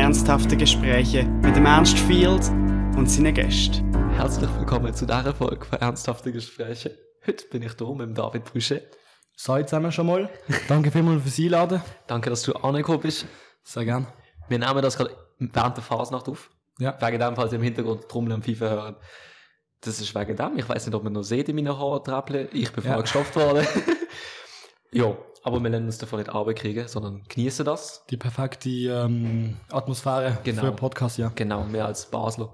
ernsthafte Gespräche mit dem Ernst Field und seinen Gästen. Herzlich willkommen zu dieser Folge von Ernsthafte Gespräche. Heute bin ich hier mit dem David Brüsche. Sei zusammen schon mal. Danke vielmals fürs Einladen. Danke, dass du angekommen bist. Sehr gern. Wir nehmen das gerade während der Fasnacht auf. Ja. Wegen dem, falls ihr im Hintergrund Trommeln und Pfeifen hören. Das ist wegen dem. Ich weiß nicht, ob man noch sieht in meinen Haarträppeln. Ich bin vorher Ja. gestopft worden. ja, aber wir lernen uns davon nicht kriegen, sondern genießen das. Die perfekte ähm, Atmosphäre Genau. für einen Podcast, ja. Genau, mehr als Basler.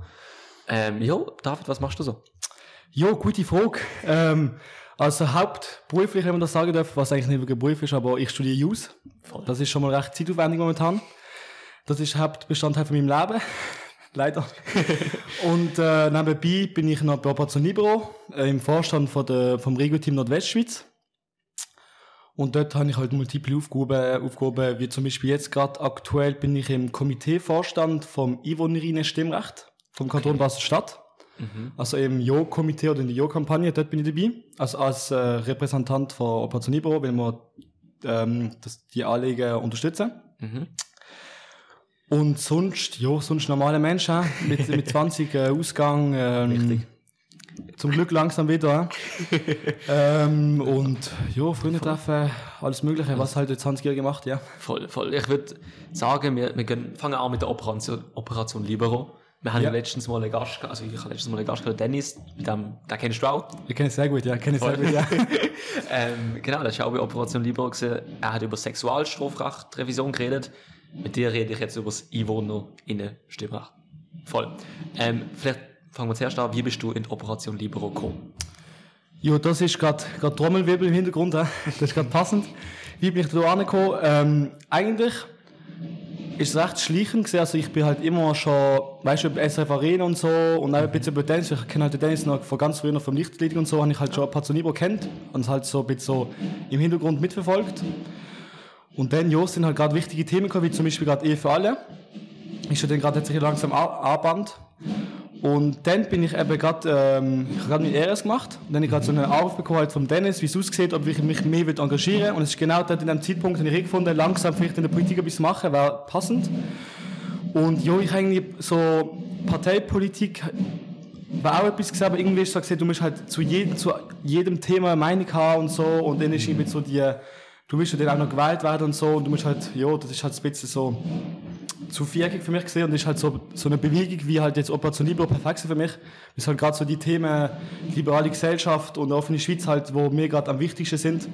Ähm, ja, David, was machst du so? Jo, gute Frage. Ähm, also hauptberuflich, wenn man das sagen darf, was eigentlich nicht wirklich Beruf ist, aber ich studiere Jus. Das ist schon mal recht zeitaufwendig momentan. Das ist Hauptbestandteil von meinem Leben. Leider. Und äh, nebenbei bin ich noch bei Operation Libero äh, im Vorstand von der, vom Regio-Team Nordwestschweiz. Und dort habe ich halt multiple Aufgaben, Aufgaben wie zum Beispiel jetzt gerade aktuell bin ich im Komiteevorstand vom Einwohnerinnen Stimmrecht vom Kanton Basel-Stadt. Also im Jo-Komitee oder in der Jo-Kampagne, dort bin ich dabei. Also als äh, Repräsentant von Operation Libero, wenn wir ähm, das, die Anliegen unterstützen. Mhm. Und sonst, ja, sonst normale Menschen mit, mit 20 äh, Ausgang. Ähm, Richtig. Zum Glück langsam wieder. ähm, und ja, Freunde treffen, alles Mögliche, was halt die 20-Jährige macht, ja. Voll, voll. Ich würde sagen, wir, wir gehen, fangen an mit der Operation, Operation Libero. Wir haben ja. Letztens mal einen Gast gehabt, also ich habe letztens mal einen Gast gehabt, Dennis, mit dem, den kennst du auch. Ich kenne es sehr gut, ja, kenne es sehr gut, ja. ähm, genau, das ist auch bei Operation Libero gewesen. Er hat über Sexualstrafrecht-Revision geredet. Mit dir rede ich jetzt über das EinwohnerInnen-Stimmrecht. Voll. Ähm, vielleicht fangen wir zuerst an, wie bist du in Operation Libero gekommen? Jo, das ist gerade Trommelwirbel im Hintergrund, hä? das ist gerade passend. Wie bin ich da angekommen? Ähm, eigentlich ist es recht schleichend gewesen. Also ich bin halt immer schon, weißt du, über SRF Arena und so und auch ein bisschen über Dennis. Ich kenne halt den Dennis noch von ganz früher noch vom Lichtleading und so, habe ich halt schon Pazonibo kennt und halt so ein bisschen so im Hintergrund mitverfolgt. Und dann, ja, sind halt gerade wichtige Themen gekommen, wie zum Beispiel gerade Ehe für alle. Ist ja dann gerade jetzt langsam a- anband. Und dann bin ich eben gerade, ähm, ich habe gerade mein RS gemacht. Und dann habe ich gerade so einen Anruf bekommen halt vom Dennis, wie es aussieht, ob ich mich mehr engagieren Und es ist genau dort in dem Zeitpunkt, den ich gefunden langsam vielleicht in der Politik etwas machen, wäre passend. Und ja, ich eigentlich so Parteipolitik war auch etwas gesehen, aber irgendwie ist so gesehen, du musst halt zu jedem, zu jedem Thema eine Meinung haben und so. Und dann ist irgendwie so die, du willst ja dann auch noch gewählt werden und so. Und du musst halt, ja, das ist halt ein bisschen so zu viereckig für mich gesehen und ist halt so, so eine Bewegung wie halt jetzt Operation Libero perfekt für mich. Das ist halt gerade so die Themen liberale Gesellschaft und offene Schweiz halt, wo mir gerade am wichtigsten sind.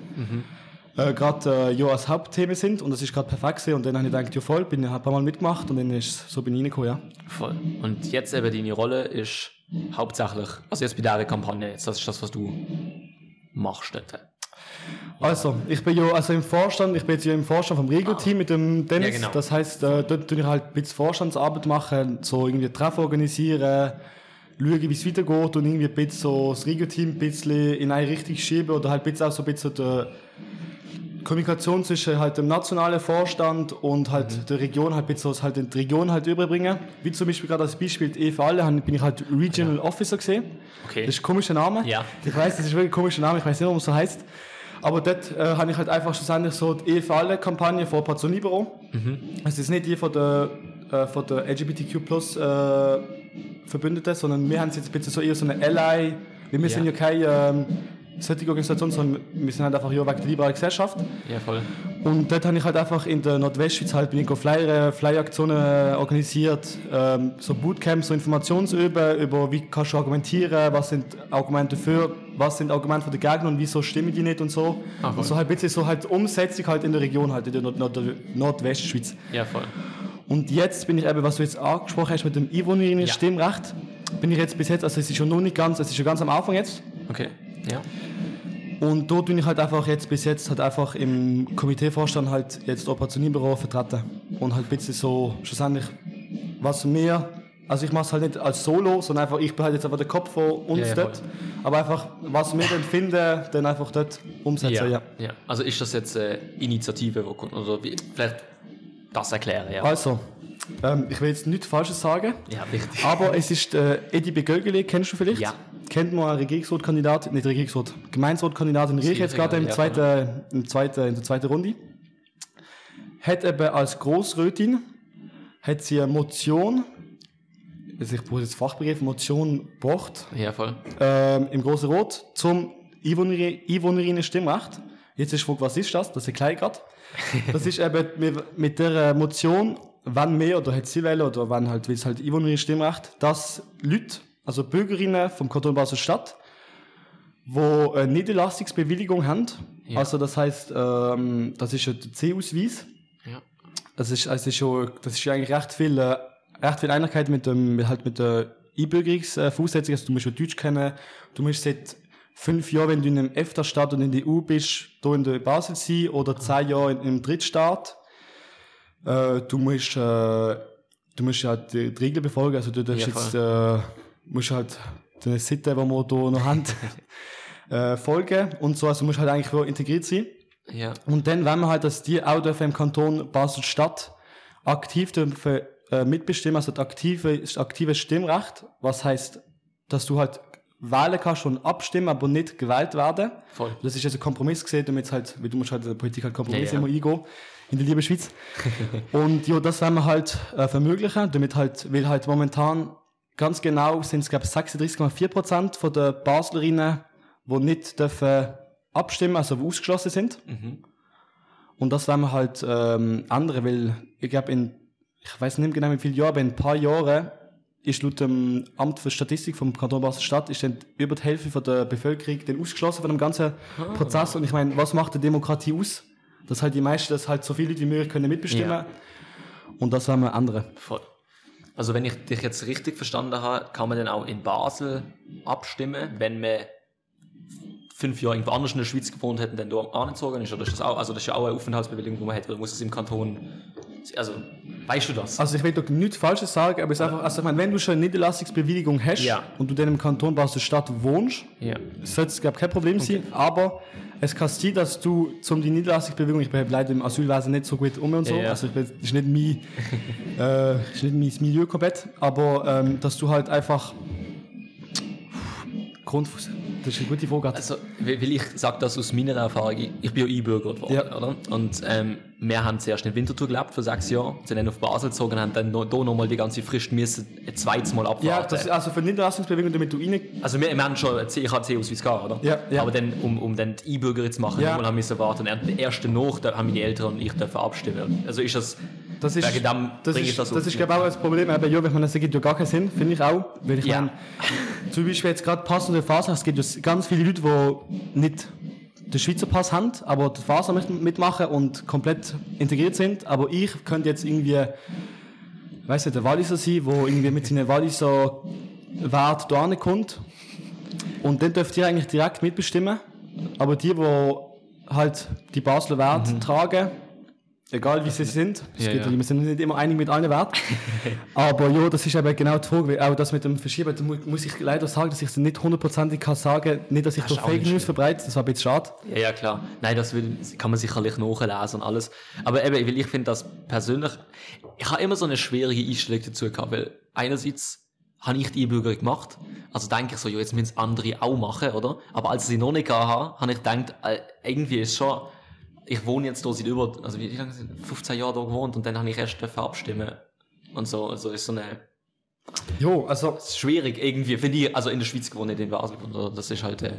Äh, gerade äh, ja, als Hauptthemen sind und das ist gerade perfekt und dann habe ich gedacht, ja voll, bin ich ein paar Mal mitgemacht und dann ist so bin ich reingekommen, ja. Voll. Und jetzt eben deine Rolle ist hauptsächlich, also jetzt bei dieser Kampagne, jetzt, das ist das, was du machst dort. Also, ich bin ja also im Vorstand, ich bin jetzt ja im Vorstand vom Regio-Team mit dem Dennis. Ja, genau. Das heißt, äh, dort tue ich halt ein bisschen Vorstandsarbeit machen, so irgendwie Treffen organisieren, schauen, wie es weitergeht und irgendwie ein bisschen so das Regio-Team ein bisschen in eine Richtung schieben oder halt ein bisschen auch so ein bisschen die Kommunikation zwischen halt dem nationalen Vorstand und halt Mhm. der Region halt ein bisschen so halt in die Region halt überbringen. Wie zum Beispiel gerade als Beispiel die E für alle bin ich halt Regional Officer gesehen. Okay. Das ist ein komischer Name. Ja. Ich weiß, das ist wirklich ein komischer Name, ich weiß nicht, warum es so heißt. Aber dort äh, habe ich halt einfach schlussendlich so die Ehe für alle Kampagne von Operation Libero. Es ist nicht die von der, äh, von der LGBTQ Plus äh, Verbündeten, sondern wir haben es jetzt ein bisschen so eher so eine Ally. Wir sind ja keine ähm, solche Organisation, sondern wir sind halt einfach ja wegen der liberalen Gesellschaft. Ja, voll. Und dort habe ich halt einfach in der Nordwestschweiz halt bin ich Flyer, Flyer-Aktionen äh, organisiert, ähm, so Bootcamps, so Informationsüben über wie kannst du argumentieren, was sind Argumente für, was sind Argumente von den Gegnern und wieso stimmen die nicht und so. Ah, und so halt ein bisschen so halt Umsetzung halt in der Region halt, in der Nord Nord Nordwestschweiz. Ja, voll. Und jetzt bin ich eben, was du jetzt angesprochen hast mit dem Einwohnerinnen-Stimmrecht, bin ich jetzt bis jetzt, also es ist schon noch nicht ganz, es ist schon ganz am Anfang jetzt, Okay. Ja. und dort bin ich halt einfach jetzt bis jetzt halt einfach im Komiteevorstand halt jetzt Operationierbüro vertreten. Und halt ein bisschen so schlussendlich, was mir, also ich mache es halt nicht als Solo, sondern einfach, ich bin halt jetzt einfach der Kopf von uns Ja, ja, dort. voll. Aber einfach, was wir dann finden, dann einfach dort umsetzen, ja. ja. Also ist das jetzt eine Initiative, wo kommt, oder wie, vielleicht das erklären, ja. Also, ähm, ich will jetzt nichts Falsches sagen. Ja, richtig. Aber es ist äh, Edi Begögele, kennst du vielleicht? Ja. Kennt man einen Regierungsratkandidat, nicht Regierungsrat, Gemeinderatkandidat in Riech jetzt gerade im ja, zweiten, im zweiten, in der zweiten Runde. Hat eben als Grossrätin hat sie eine Motion, also ich brauche jetzt Fachbegriff, Motion gebracht, Ja, voll. ähm, im Großen Rot zum Einwohner- Einwohnerinnen-Stimmrecht. Jetzt ist die Frage, was ist das? Das erkläre ich gerade. Das ist eben mit, mit der Motion, wann mehr oder hat sie wählen oder wann halt, wie es halt Einwohnerinnen-Stimmrecht, dass Leute, also Bürgerinnen vom Kanton Basel-Stadt, wo eine Niederlassungsbewilligung haben, Ja. also das heißt, ähm, das ist ja der C-Ausweis, Ja. das ist, also schon, das ist eigentlich recht viel, äh, recht viel Einigkeit mit dem, halt mit der Einbürgerungsvoraussetzung. Also du musst ja Deutsch kennen. Du musst seit fünf Jahren, wenn du in einem EFTA-Staat und in der EU bist, hier in der Basel sein oder zehn Jahre in einem Drittstaat. Äh, du musst, äh, du musst ja die, die Regeln befolgen. Also du darfst Ja, jetzt, äh, musst halt die Sitte, die wir hier noch haben, äh, folgen und so. Also musst halt eigentlich integriert sein. Ja. Und dann wollen wir halt, dass die auch dürfen im Kanton Basel-Stadt aktiv dürfen, äh, mitbestimmen, also das aktive, das aktive Stimmrecht, was heißt, dass du halt wählen kannst und abstimmen, aber nicht gewählt werden. Voll. Das ist also ein Kompromiss gesehen, damit halt, weil du musst halt in der Politik halt Kompromisse Ja, ja. immer eingehen, in der lieben Schweiz. und ja, das wollen wir halt äh, vermöglichen, damit halt, weil halt momentan ganz genau sind es, glaube ich, 36,4 Prozent von der Baslerinnen, die nicht dürfen abstimmen, also die ausgeschlossen sind. Mhm. Und das wollen wir halt ähm, ändern, weil ich glaube, in, ich weiß nicht genau wie viele Jahre, aber in ein paar Jahren ist laut dem Amt für Statistik vom Kanton Basel-Stadt ist dann über die Hälfte von der Bevölkerung dann ausgeschlossen von dem ganzen Prozess. Und ich meine, was macht die Demokratie aus? Dass halt die meisten, dass halt so viele Leute wie möglich können mitbestimmen. Ja. Und das wollen wir ändern. Voll. Also wenn ich dich jetzt richtig verstanden habe, kann man dann auch in Basel abstimmen, wenn man fünf Jahre irgendwo anders in der Schweiz gewohnt hat und dann dort angezogen ist? Oder ist das auch, also das ist ja auch eine Aufenthaltsbewilligung, die man hat, oder muss es im Kanton, also, weißt du das? Also ich will doch nichts Falsches sagen, aber es ist einfach, also ich meine, wenn du schon eine Niederlassungsbewilligung hast Ja. und du dann im Kanton Basel-Stadt wohnst, ja. sollte es glaube kein Problem sein, aber es kann sein, dass du zum die Niederlassungsbewegung, ich bin leider im Asylwesen nicht so gut um und so, Ja, also ich bin, das ist nicht mein, äh, ist nicht mein Milieu komplett, aber ähm, dass du halt einfach Grundfuß, das ist eine gute Frage. Also, weil ich sage das aus meiner Erfahrung, ich- ich bin ja einbürgert worden, Ja. oder? Und ähm, wir haben zuerst in Winterthur gelebt für sechs Jahre, sind dann auf Basel gezogen, haben dann noch, da nochmal die ganze Frist müssen ein zweites Mal abwarten. ja, das ist also für Niederlassungsbewegung, damit du rein, Also wir, wir haben schon ich habe C-Ausweis gehabt, oder? Ja, ja. Aber dann, um, um dann die E-Bürger zu machen, Ja. haben wir warten. Und der erste noch, da haben meine Eltern und ich dürfen abstimmen. Also ist das, das ist, wegen dem das ist, ich das das, ist glaube ich auch das Problem, aber ja, wenn man das gibt ja gar keinen Sinn, finde ich auch, weil ich Ja. meine, zum Beispiel jetzt gerade passende Phase, es gibt ja ganz viele Leute, die nicht den Schweizer Pass haben, aber die möchten mitmachen und komplett integriert sind, aber ich könnte jetzt irgendwie, weißt du, der Walliser sein, wo irgendwie mit seinen Walliser Wert da kommt und dann dürft ihr eigentlich direkt mitbestimmen, aber die, die halt die Basler Werte tragen, egal wie sie sind, es Ja, geht, ja. wir sind nicht immer einig mit allen Werten, aber ja, das ist eben genau die Frage, auch das mit dem Verschieben, da mu- muss ich leider sagen, dass ich es nicht hundertprozentig kann sagen, nicht, dass ich Das da Fake News verbreite, das war ein bisschen schade. Ja, ja, klar. Nein, das will, kann man sicherlich nachlesen und alles. Aber eben, weil ich finde das persönlich, ich habe immer so eine schwierige Einstellung dazu gehabt, weil einerseits habe ich die E-Bürger gemacht, also denke ich so, ja, jetzt müssen es andere auch machen, oder? Aber als ich sie noch nicht gehabt habe, habe ich gedacht, äh, irgendwie ist schon, ich wohne jetzt hier seit über, also wie lange sind 15 Jahre da gewohnt und dann habe ich erst dürfen abstimmen und so, also ist so eine, Jo, also ist schwierig irgendwie, finde ich, also in der Schweiz gewohnt, nicht in Basel gewohnt, oder? Das ist halt, äh,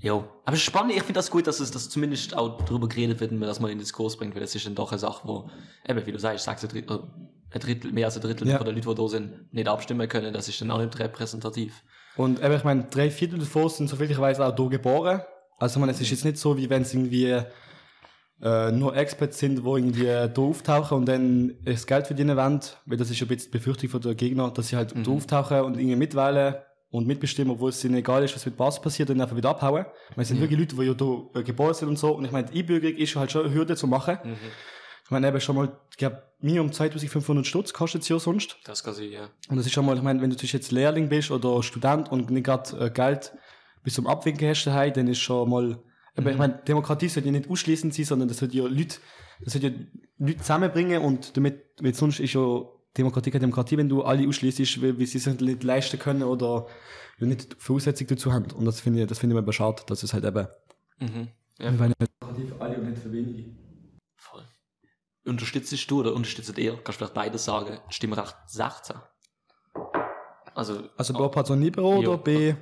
Jo. Aber es ist spannend, ich finde das gut, dass es dass zumindest auch darüber geredet wird und man das mal in den Diskurs bringt, weil das ist dann doch eine Sache, wo, eben, wie du sagst, sagst ein Drittel, ein Drittel mehr als ein Drittel Ja. von den Leuten, die da sind, nicht abstimmen können, das ist dann auch nicht repräsentativ. Und eben, ich meine, drei Viertel davon sind soviel ich weiß auch hier geboren. Also, ich meine, es ist jetzt nicht so, wie wenn es irgendwie äh, nur Experts sind, die irgendwie hier auftauchen und dann das Geld verdienen wollen. Weil das ist ja ein bisschen die Befürchtung von der Gegner, dass sie halt hier auftauchen und irgendwie mitwählen und mitbestimmen, obwohl es ihnen egal ist, was mit Basis passiert und einfach wieder abhauen. Weil es sind wirklich Leute, die ja hier äh, geboren sind und so. Und ich meine, die Einbürgerung ist halt schon eine Hürde zu machen. Ich meine, eben schon mal, ich glaube, Minimum 2500 Stutz kostet es ja sonst. Das kann sein, ja. Und das ist schon mal, ich meine, wenn du jetzt Lehrling bist oder Student und nicht gerade äh, Geld bis zum Abwinken hast daheim, dann ist schon mal, aber ich meine, Demokratie sollte ja nicht ausschließend sein, sondern das sollte ja Leute, das sollte ja Leute zusammenbringen und damit, weil sonst ist ja Demokratie keine Demokratie, wenn du alle ausschließt, weil, weil sie es nicht leisten können oder nicht Voraussetzung dazu haben. Und das finde ich, das finde ich mir schade, dass es halt eben, Mhm. Ja, weil Demokratie für alle und nicht für wenige. voll. Unterstützt du oder unterstützt ihr, kannst du vielleicht beides sagen, Stimmrecht 16? Also, Also B Person Libero Ja. oder B...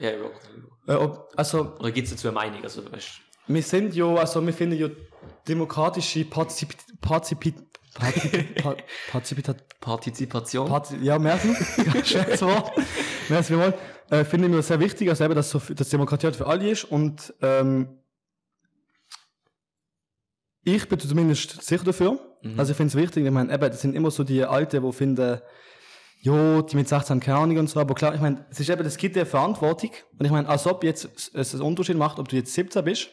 ja, ja. Äh, ob, also Oder gibt es dazu eine Meinung? Also, weißt, wir sind ja, also wir finden ja demokratische Partizip... Partizip... Partizip... Pa- Partizipita... Partizipation? Parti ja, merci. Schönes Wort. Merci vielmals. Äh, finden wir sehr wichtig, also eben, dass, so, dass Demokratie halt für alle ist und ähm, ich bin zumindest sicher dafür. Also ich finde es wichtig, ich meine, eben, das sind immer so die Alten, die finden, jo, die mit 16 haben keine Ahnung und so, aber klar, ich meine, es ist eben, das gibt dir Verantwortung. Und ich meine, als ob jetzt es einen Unterschied macht, ob du jetzt 17 bist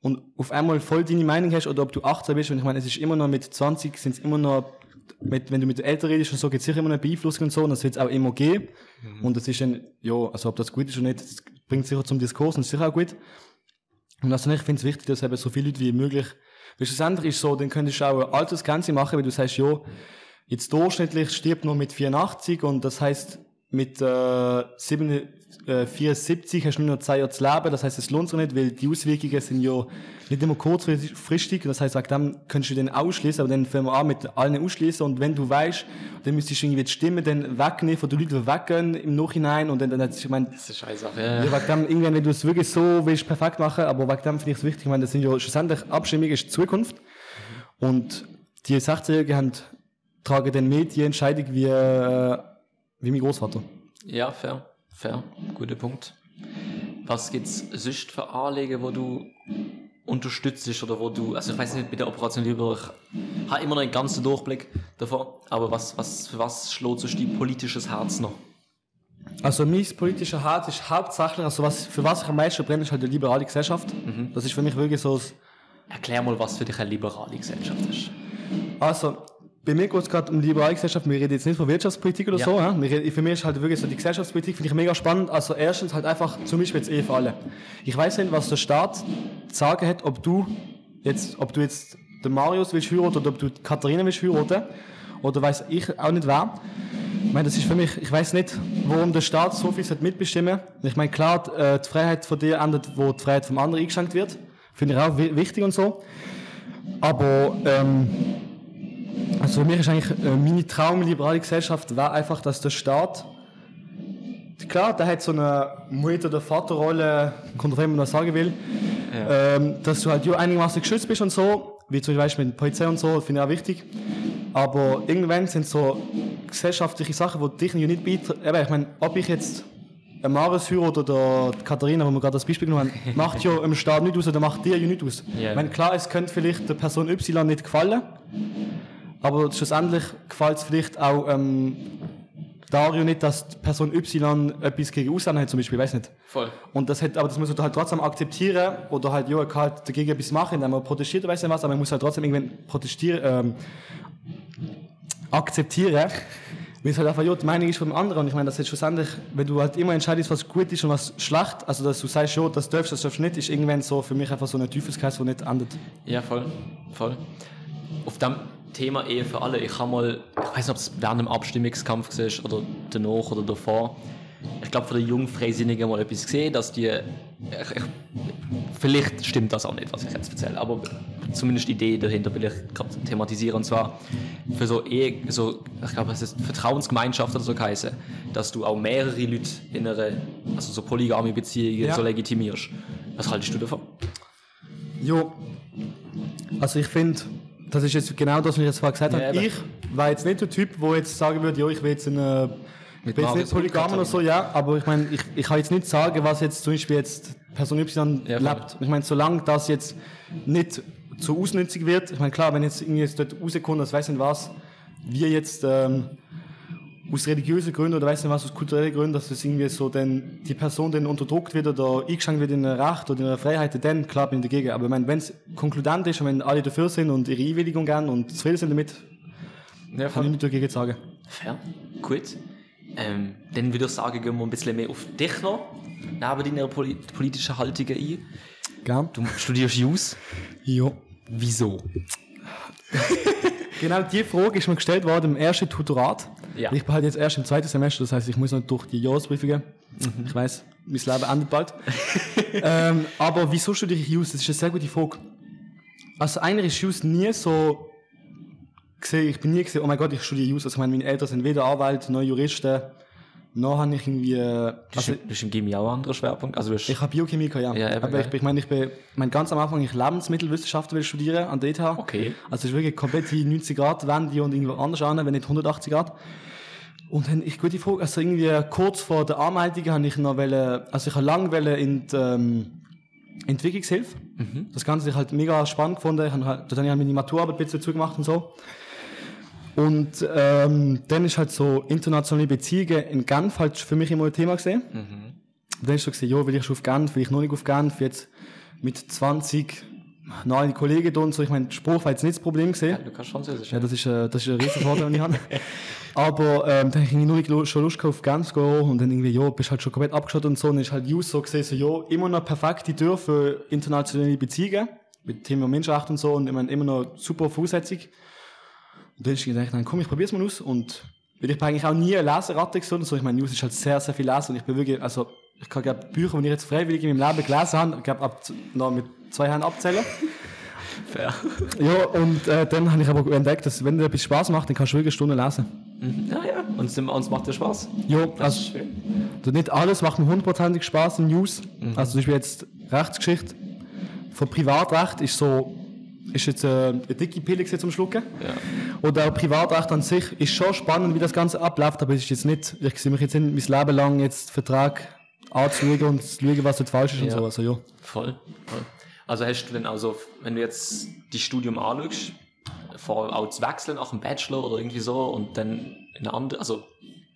und auf einmal voll deine Meinung hast oder ob du 18 bist. Und ich meine, es ist immer noch mit 20, sind es immer noch, mit, wenn du mit den Eltern redest und so, gibt es sicher immer eine Beeinflussung und so und das wird es auch immer geben. Und das ist dann, ja, also ob das gut ist oder nicht, das bringt sicher zum Diskurs und ist sicher auch gut. Und also ich finde es wichtig, dass eben so viele Leute wie möglich, weil schlussendlich ist so, dann könntest du auch eine Altersgrenze machen, weil du sagst, ja, jetzt durchschnittlich stirbt man mit 84 und das heißt mit äh, 7, äh, 74 hast du nur noch zwei Jahre zu leben, das heißt, es lohnt sich nicht, weil die Auswirkungen sind ja nicht immer kurzfristig, das heißt, dem könntest du den ausschließen, aber dann fangen wir an mit allen ausschließen und wenn du weißt, dann müsstest du irgendwie die Stimme dann wegnehmen von den Leuten, die weggehen im Nachhinein und dann, dann ich meine, das ist scheiße. ja, Ja. wegen dem, irgendwann, wenn du es wirklich so willst, perfekt machen, aber wegen dem finde ich es wichtig, ich meine, das sind ja schlussendlich Abstimmungen ist die Zukunft. Und die 16-Jährigen haben, tragen dann mit die Entscheidung wie, äh, wie mein Großvater. ja, fair. Fair. Guter Punkt. Was gibt's sonst für Anliegen, wo du unterstützt oder wo du, also ich weiß nicht, mit der Operation Lieber, ich habe immer noch einen ganzen Durchblick davon, aber was, was, für was schlägt sich dein politisches Herz noch? Also mein politischer Hart ist hauptsächlich, also was, für was ich am meisten brenne, ist halt die liberale Gesellschaft. Das ist für mich wirklich so, das- Erklär mal, was für dich eine liberale Gesellschaft ist. also bei mir geht es gerade um die liberale Gesellschaft, wir reden jetzt nicht von Wirtschaftspolitik oder Ja. so, reden, für mich ist halt wirklich so die Gesellschaftspolitik, finde ich mega spannend. Also erstens halt einfach zum Beispiel jetzt Ehe für alle. Ich weiß nicht, was der Staat zu sagen hat, ob du jetzt, ob du jetzt den Marius willst heiraten oder ob du Katharina willst heiraten oder weiß ich auch nicht wer. Ich meine, das ist für mich, ich weiß nicht, warum der Staat so viel mitbestimmen. Ich meine, klar, die, äh, die Freiheit von dir endet, wo die Freiheit vom anderen eingeschränkt wird. Finde ich auch wi- wichtig und so. Aber, ähm, also für mich ist eigentlich äh, meine traumliberale Gesellschaft wäre einfach, dass der Staat klar, der hat so eine Mutter- oder Vaterrolle, kommt drauf an, wie man das sagen will, ähm, dass du halt ja einigermaßen geschützt bist und so, wie zum Beispiel mit der Polizei und so, finde ich auch wichtig. Aber irgendwann sind so gesellschaftliche Sachen, die dich ja nicht beitragen. Eben, ich meine, ob ich jetzt ein heirate oder die Katharina, wo wir gerade das Beispiel genommen haben, macht ja im Staat nicht aus oder macht dir ja nicht aus. Ja. Ich meine, klar, es könnte vielleicht der Person Y nicht gefallen, aber schlussendlich gefällt es vielleicht auch ähm, Dario nicht, dass die Person Y etwas gegen Ausländer hat, zum Beispiel, ich weiß nicht. Voll. Und das hat, aber das muss man halt trotzdem akzeptieren oder halt, ja, er kann halt dagegen etwas machen, indem man protestiert weiß nicht was, aber man muss halt trotzdem irgendwann protestieren, ähm, akzeptieren, weil es halt einfach, ja, die Meinung ist von dem anderen. Und ich meine, das ist schlussendlich, wenn du halt immer entscheidest, was gut ist und was schlecht, also dass du sagst, ja, das darfst, das darfst du nicht, ist irgendwann so für mich einfach so ein Teufelskreis, der nicht endet. Ja, voll. Voll. Auf dem Thema Ehe für alle, ich habe mal, ich weiß nicht, ob es während dem Abstimmungskampf war oder danach oder davor, ich glaube, von den Jungfreisinnigen mal etwas gesehen, dass die, ich, ich, vielleicht stimmt das auch nicht, was ich jetzt erzähle, aber zumindest die Idee dahinter will ich gerade thematisieren, und zwar für so Ehe, so, ich glaube, es ist Vertrauensgemeinschaft oder so geheißen, dass du auch mehrere Leute in einer, also so polygame Beziehungen Ja. so legitimierst. Was haltest du davon? Jo. Also ich finde, das ist jetzt genau das, was ich jetzt vorher gesagt habe. Ich war jetzt nicht der Typ, der jetzt sagen würde, ja, ich will jetzt eine ich bin jetzt Marius nicht polygam oder so, ja, aber ich meine, ich, ich kann jetzt nicht sagen, was jetzt zum Beispiel jetzt Person Y Ja, lebt. Ich meine, solange das jetzt nicht zu ausnützig wird, ich meine, klar, wenn jetzt irgendwie jetzt dort rauskommt, das weiß nicht was, wir jetzt ähm, aus religiösen Gründen oder weiß nicht was, aus kulturellen Gründen, dass das irgendwie so dann die Person dann unterdrückt wird oder eingeschränkt wird in ein Recht oder in einer Freiheit, dann klar bin ich dagegen. Aber ich meine, wenn es konkludent ist und wenn alle dafür sind und ihre Einwilligung geben und zufrieden sind damit, Ja, kann ich nicht dagegen sagen. Fair, gut. Ähm, dann würde ich sagen, gehen wir ein bisschen mehr auf dich noch, neben deiner poli politischen Haltung ein. Gern? Du studierst Jus. Ja. Wieso? Genau die Frage ist mir gestellt worden im ersten Tutorat. Ja. Ich bin halt jetzt erst im zweiten Semester, das heißt, ich muss noch durch die Jahresprüfungen. Ich weiß, mein Leben endet bald. ähm, aber wieso studiere ich Jus? Das ist eine sehr gute Frage. Also eigentlich ist Jus nie so gesehen, ich bin nie gesehen, oh mein Gott, ich studiere Jus. Also ich meine, meine Eltern sind weder Anwälte noch Juristen. Noch habe ich irgendwie, äh, Du also du hast im Gimmi auch einen anderen Schwerpunkt. Also hast, ich habe Biochemie gehabt, ja. Ja, eben, Aber ich, ich meine, ich bin, mein ganz am Anfang, ich Lebensmittelwissenschaften will studieren an der ETH. Okay. Also es ist wirklich komplett die 90 Grad Wende und irgendwo anders an, wenn nicht 180 Grad. Und dann, ich gute Frage, also irgendwie kurz vor der Anmeldung habe ich noch wollen, also ich habe lange wollen in die, ähm, Entwicklungshilfe. Das Ganze habe ich halt mega spannend gefunden. Ich habe halt, dann habe ich meine Maturarbeit ein bisschen zugemacht und so. Und ähm, dann ist halt so internationale Beziehungen in Genf halt für mich immer ein Thema gesehen. Dann ist so gesehen, ja, will ich schon auf Genf, will ich noch nicht auf Genf, jetzt mit 20 neue Kollegen da und so. Ich meine, Spruch war jetzt nicht das Problem gesehen. du kannst Französisch. Ja, das ist, äh, das ist ein riesen Vorteil, den ich habe. Aber ähm, dann habe ich nur nicht schon Lust auf Genf gehen und dann irgendwie, ja, bist halt schon komplett abgeschottet und so. Und dann ist halt Just so gesehen, so, ja, immer noch perfekte Tür für internationale Beziehungen mit Thema Menschenrechte und so und ich meine, immer noch super Voraussetzung. Und dann ist ich gedacht, komm, ich probier's mal aus und weil ich bin eigentlich auch nie eine Leseratte gewesen so. Ich meine, News ist halt sehr, sehr viel lesen und ich bin wirklich, also, ich kann, glaube Bücher, die ich jetzt freiwillig in meinem Leben gelesen habe, glaube, ab, noch mit zwei Händen abzählen. Fair. Ja, und äh, dann habe ich aber entdeckt, dass wenn dir etwas Spaß macht, dann kannst du wirklich Stunden lesen. Ja, ja. Und es uns macht dir Spaß. Ja, Das also ist schön. also nicht alles macht mir hundertprozentig Spaß in News. Also zum Beispiel jetzt Rechtsgeschichte von Privatrecht ist so, ist jetzt äh, eine dicke Pille zum Schlucken. Ja. Oder auch Privatrecht an sich ist schon spannend, wie das Ganze abläuft, aber es ist jetzt nicht, ich sehe mich jetzt nicht mein Leben lang jetzt Vertrag anzuschauen und zu schauen, was jetzt falsch ist und Ja. so. Also ja. Voll. voll. Also hast du denn also, wenn du jetzt die Studium anschaust, vor auch zu wechseln nach einem Bachelor oder irgendwie so und dann in eine andere, also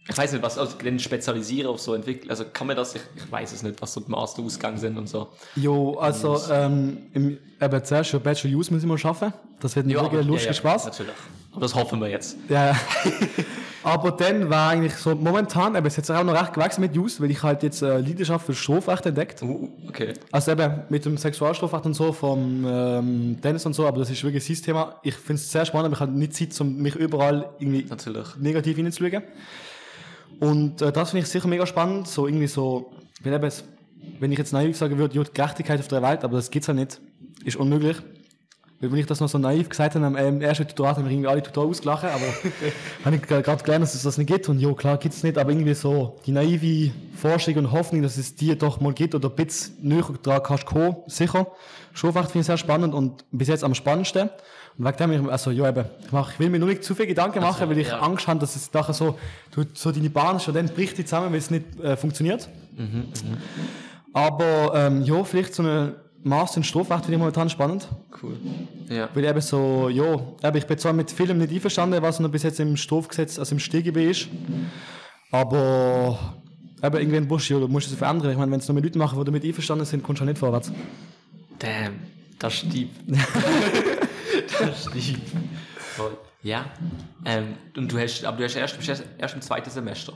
ich weiß nicht, was, also dann spezialisieren auf so entwickeln, also kann man das, ich, ich weiß es nicht, was so die Masterausgang sind und so. Jo, also ähm, im, eben zuerst schon Bachelor Use müssen wir schaffen. Das wird ein wirklich lustiger Spaß. Natürlich. Aber das hoffen wir jetzt. Ja, ja. Aber dann war eigentlich so, momentan, aber es hat sich auch noch recht gewachsen mit Use, weil ich halt jetzt äh, Leidenschaft für Strafrecht entdeckt. Uh, okay. Also eben mit dem Sexualstrafrecht und so, vom ähm, Dennis und so, aber das ist wirklich sein Thema. Ich finde es sehr spannend, aber ich habe nicht Zeit, um mich überall irgendwie Natürlich. negativ hineinzuschauen. Und äh, das finde ich sicher mega spannend, so irgendwie so, wenn, eben, es- wenn ich jetzt naiv sagen würde, ja, die Gerechtigkeit auf der Welt, aber das gibt's ja nicht, ist unmöglich. Weil wenn ich das noch so naiv gesagt habe, am ähm, ersten Tutorat haben wir irgendwie alle total ausgelacht, aber habe ich gerade gelernt, dass es das nicht gibt. Und ja, klar gibt's nicht, aber irgendwie so die naive Vorstellung und Hoffnung, dass es dir doch mal gibt oder ein bisschen näher dran kannst kommen, sicher. Schulfach finde ich sehr spannend und bis jetzt am spannendsten. Und wegen dem, ich- also ja eben, ich, mach, ich will mir nur nicht zu viel Gedanken machen, weil ich ja. Angst habe, dass es nachher so, du, so deine Bahn schon dann bricht die zusammen, weil es nicht äh, funktioniert. Aber ähm, ja, vielleicht so eine Master in Strafrecht finde ich momentan spannend. Cool. Ja. Weil eben so, ja, eben, ich bin zwar mit vielem nicht einverstanden, was noch bis jetzt im Strafgesetz, also im StGB ist, aber eben irgendwann musst du, musst du es verändern. Ich meine, wenn es noch mit Leuten machen, die damit einverstanden sind, kommst du auch nicht vorwärts. Damn, das stieb. das. Voll. Ja. Ähm, und du hast, aber du hast erst, bist erst, erst im zweiten Semester.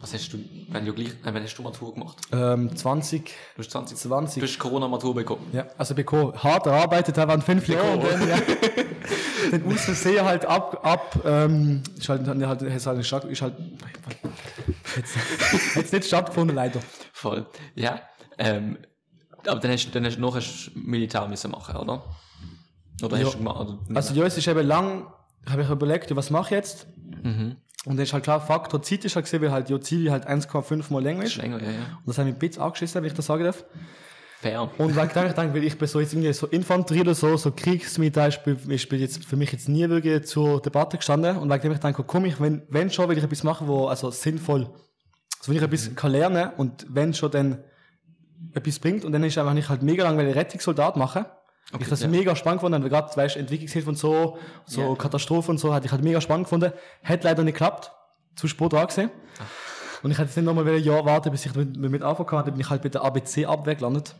Was hast du, wenn du gleich, äh, wenn hast du Matur gemacht? Ähm, 20, Du hast 20. 20. Du hast Corona-Matur bekommen. Ja, also Beko hart erarbeitet, da waren fünf Jahre und dann, ja, dann aus Versehen halt ab, ab, ähm, ist halt, halt, halt, ist halt, ist halt, jetzt, jetzt nicht stattgefunden, leider. Voll. Ja. Ähm, aber dann hast, dann hast du noch ein Militär müssen machen, oder? Oder Ja. hast du gemacht? Oder, Also ja, es ist eben lang, habe ich überlegt, was mache ich jetzt? mhm. Und dann ist halt klar, Faktor Zeit ist halt gesehen, weil halt ja Ziel halt 1,5 mal länger ist. länger, ja, ja. Und das hat mich ein bisschen angeschissen, wenn ich das sagen darf. Fair. Und dem ich denke, weil ich bin so jetzt irgendwie so Infanterie oder so, so Kriegsmilitär ist, ist bin jetzt für mich jetzt nie wirklich zur Debatte gestanden. Und dem ich denke, komm ich, wenn, wenn schon, will ich etwas machen, wo, also sinnvoll, also wenn ich etwas kann lernen und wenn schon dann etwas bringt und dann ist einfach nicht halt mega lang, weil ich Rettungssoldat machen. ich das ja. mega spannend gefunden, weil gerade, weißt, Entwicklungshilfe und so, so Ja. Katastrophen und so, hatte ich halt mega spannend gefunden. Hat leider nicht geklappt. Zu spät dran gesehen. Und ich hätte jetzt nicht nochmal ein Jahr warten, bis ich mit, mit anfangen kann, dann bin ich halt bei der ABC-Abwehr gelandet.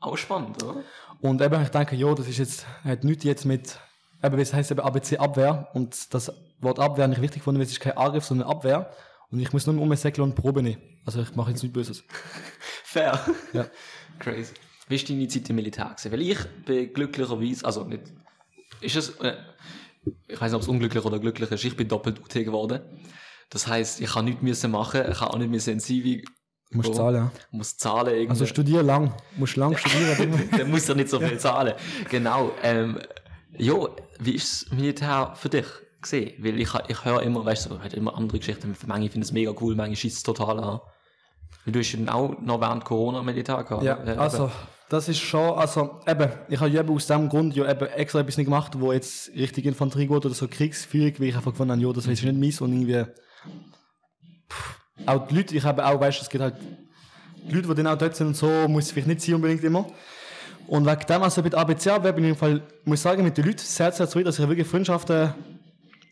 Auch spannend, oder? Und eben, ich denke, ja, das ist jetzt, hat nichts jetzt mit, eben, es heißt eben ABC Abwehr und das Wort Abwehr ich wichtig gefunden, weil es ist kein Angriff, sondern Abwehr. Und ich muss nur um Säckel und Probe nehmen. Also ich mache jetzt nichts Böses. Fair. Ja. Crazy. Wie ist deine Zeit im Militär gewesen? Weil ich bin glücklicherweise, also nicht, ist es, äh, ich weiß nicht, ob es unglücklich oder glücklich ist, ich bin doppelt UT geworden. Das heisst, ich kann nichts müssen machen, ich kann auch nicht müssen in CV. Du musst zahlen. Muss zahlen irgendwie. Also studier lang. Du musst lang studieren. Dann muss er nicht so viel zahlen. Genau. Ähm, jo, wie ist das Militär für dich? gesehen. Weil ich, ich höre immer, weißt du, halt immer andere Geschichten. Manche finden es mega cool, manche schießt es total an. Weil du hast ja auch noch während Corona Meditar gehabt. Ja, ne? also, das ist schon, also, eben, ich habe ja eben aus dem Grund ja eben extra etwas nicht gemacht, wo jetzt richtig Infanterie geht oder so Kriegsführung, weil ich einfach gefunden habe, ja, das ist nicht meins und irgendwie, pff, auch die Leute, ich habe auch, weißt du, es gibt halt die Leute, die dann auch dort sind und so, muss es vielleicht nicht sein unbedingt immer. Und wegen dem, also mit ABC bin ich im Fall, muss ich sagen, mit den Leuten sehr, sehr zufrieden, dass ich wirklich Freundschaften,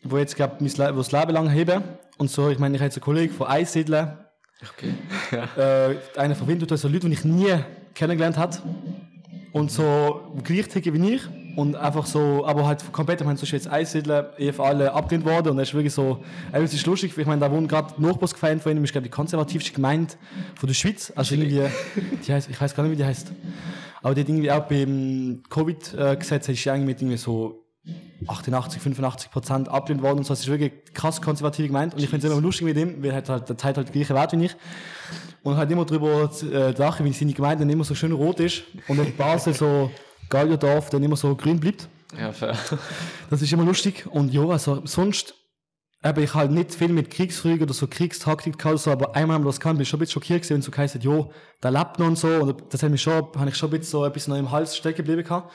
wo jetzt, glaube ich, mein Le- das Leben lang hebe. Und so, ich meine, ich habe jetzt einen Kollegen von Einsiedeln, Okay. ja. äh, einer von Winterthur, so Leute, die ich nie kennengelernt habe. Und so gleich ticken wie ich. Und einfach so, aber halt komplett, ich meine, so ist jetzt Einsiedeln, EF alle abgelehnt worden. Und das ist wirklich so, äh, es ist lustig, ich meine, da wohnt gerade Nachbarsgemeinde von ihnen, ist, glaube ich, die konservativste Gemeinde von der Schweiz. Also irgendwie, die heißt, ich weiß gar nicht, wie die heißt. Aber die hat irgendwie auch beim Covid-Gesetz ist ja eigentlich mit irgendwie so 88, 85 Prozent abgelehnt worden und so. Das ist wirklich krass konservativ gemeint. Und ich finde es immer lustig mit ihm, weil er halt, der Zeit halt gleiche Wert wie ich. Und halt immer drüber äh, lachen, wie seine Gemeinde dann immer so schön rot ist. Und in Basel so Gallierdorf dann immer so grün bleibt. ja, fair. Das ist immer lustig. Und ja, also sonst habe ich halt nicht viel mit Kriegsführung oder so Kriegstaktik gehabt, so, aber einmal haben wir das kann, bin ich schon ein bisschen schockiert gewesen, wenn so geheißen, jo, der lebt noch und so. Und das hat mich schon, habe ich schon ein bisschen so ein bisschen noch im Hals stecken geblieben gehabt.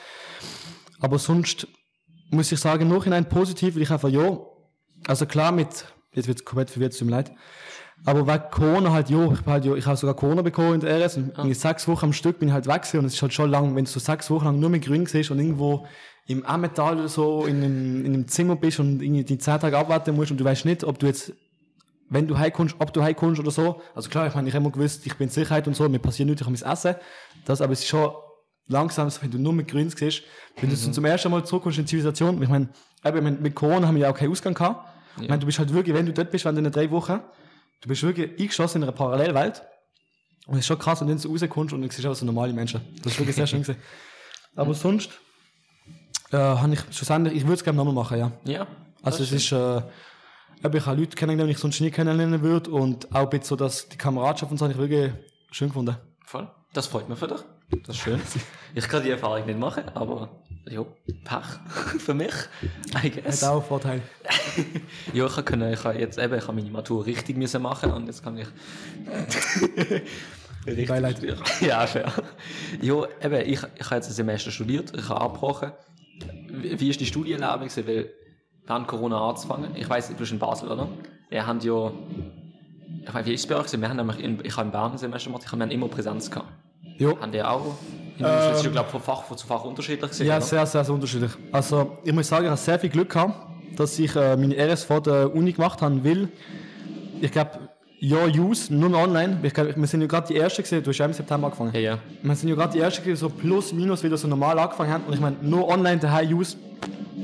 Aber sonst muss ich sagen, im Nachhinein positiv, weil ich einfach, ja, also klar mit, jetzt wird es komplett verwirrt, tut mir leid. Aber wegen Corona halt, jo, ich halt, jo, ich habe sogar Corona bekommen in der RS und in sechs Wochen am Stück bin ich halt weg gewesen und es ist halt schon lang, wenn du so sechs Wochen lang nur mit Grün siehst und irgendwo im Emmental oder so in einem, in einem Zimmer bist und irgendwie die zehn Tage abwarten musst und du weißt nicht, ob du jetzt, wenn du heimkommst, ob du heimkommst oder so. Also klar, ich meine, ich habe immer gewusst, ich bin in Sicherheit und so, mir passiert nichts, ich habe mein Essen. Das, aber es ist schon langsam, wenn du nur mit Grün siehst, wenn du so zum ersten Mal zurückkommst in die Zivilisation, ich meine, mit- mit Corona haben wir ja auch keinen Ausgang gehabt. Ich meine, du bist halt wirklich, wenn du dort bist, wenn du in drei Wochen, du bist wirklich eingeschlossen in einer Parallelwelt. Und es ist schon krass, wenn du so rauskommst und du siehst einfach so normale Menschen. Das ist wirklich sehr schön gewesen. Aber sonst, äh, habe ich schlussendlich, ich würde es gerne nochmal machen, ja. Ja. Also es ist, äh, ich habe Leute kennengelernt, die ich sonst nie kennenlernen würde und auch ein bisschen so, dass die Kameradschaft und so habe ich wirklich schön gefunden. Voll. Das freut mich für dich. Das ist schön. Ich kann die Erfahrung nicht machen, aber ja, Pech für mich. I guess. Hat auch einen Vorteil. Ja, ich kann, ich kann jetzt eben, ich habe meine Matur richtig müssen machen und jetzt kann ich. richtig Beileid. studieren. Ja, fair. Ja, eben, ich, ich habe jetzt ein Semester studiert, ich habe abgebrochen. Wie, wie ist die Studienlage gewesen? Weil während Corona anzufangen, ich weiß, du bist in Basel, oder? Wir haben ja, ich weiß, wie ist es bei euch? Wir haben nämlich in, ich habe in Bern ein Semester gemacht, ich habe immer Präsenz gehabt. Jo. Haben die auch? Ähm, das ist ja, glaube ich, von Fach zu Fach unterschiedlich gewesen, Ja, oder? sehr, sehr, sehr unterschiedlich. Also, ich muss sagen, ich habe sehr viel Glück gehabt, dass ich äh, meine RS vor der Uni gemacht habe, weil ich glaube, ja, Use, nur online. Ich glaub, wir sind ja gerade die Ersten gewesen, du hast ja im September angefangen. Ja, ja. Wir sind ja gerade die Ersten gewesen, so plus, minus, wieder so normal angefangen haben. Und ich meine, nur online daheim Use,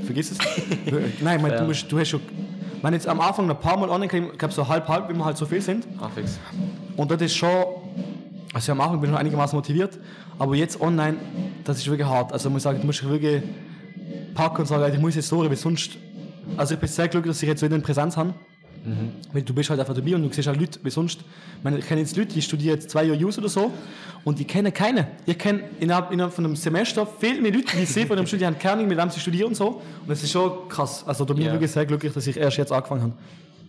vergiss es. Nein, ich meine, Ja. du, musst, du hast schon, ich meine, jetzt am Anfang ein paar Mal online, ich glaube so halb, halb, wie wir halt so viel sind. Ah, fix. Und das ist schon, also am Anfang bin ich noch einigermaßen motiviert, aber jetzt online, das ist wirklich hart. Also ich muss sagen, du musst dich wirklich packen und sagen, ich muss jetzt durch, weil sonst, also ich bin sehr glücklich, dass ich jetzt wieder in Präsenz habe. Weil du bist halt einfach dabei und du siehst halt Leute, wie sonst, ich, meine, ich kenne jetzt Leute, die studieren jetzt zwei Jahre Jus oder so und die kennen keinen. Ich kenne innerhalb, innerhalb von einem Semester viel mehr Leute, die ich sehe von einem Studium, die haben keine Ahnung, mit wem sie studieren und so. Und das ist schon krass. Also da bin ich Ja. wirklich sehr glücklich, dass ich erst jetzt angefangen habe.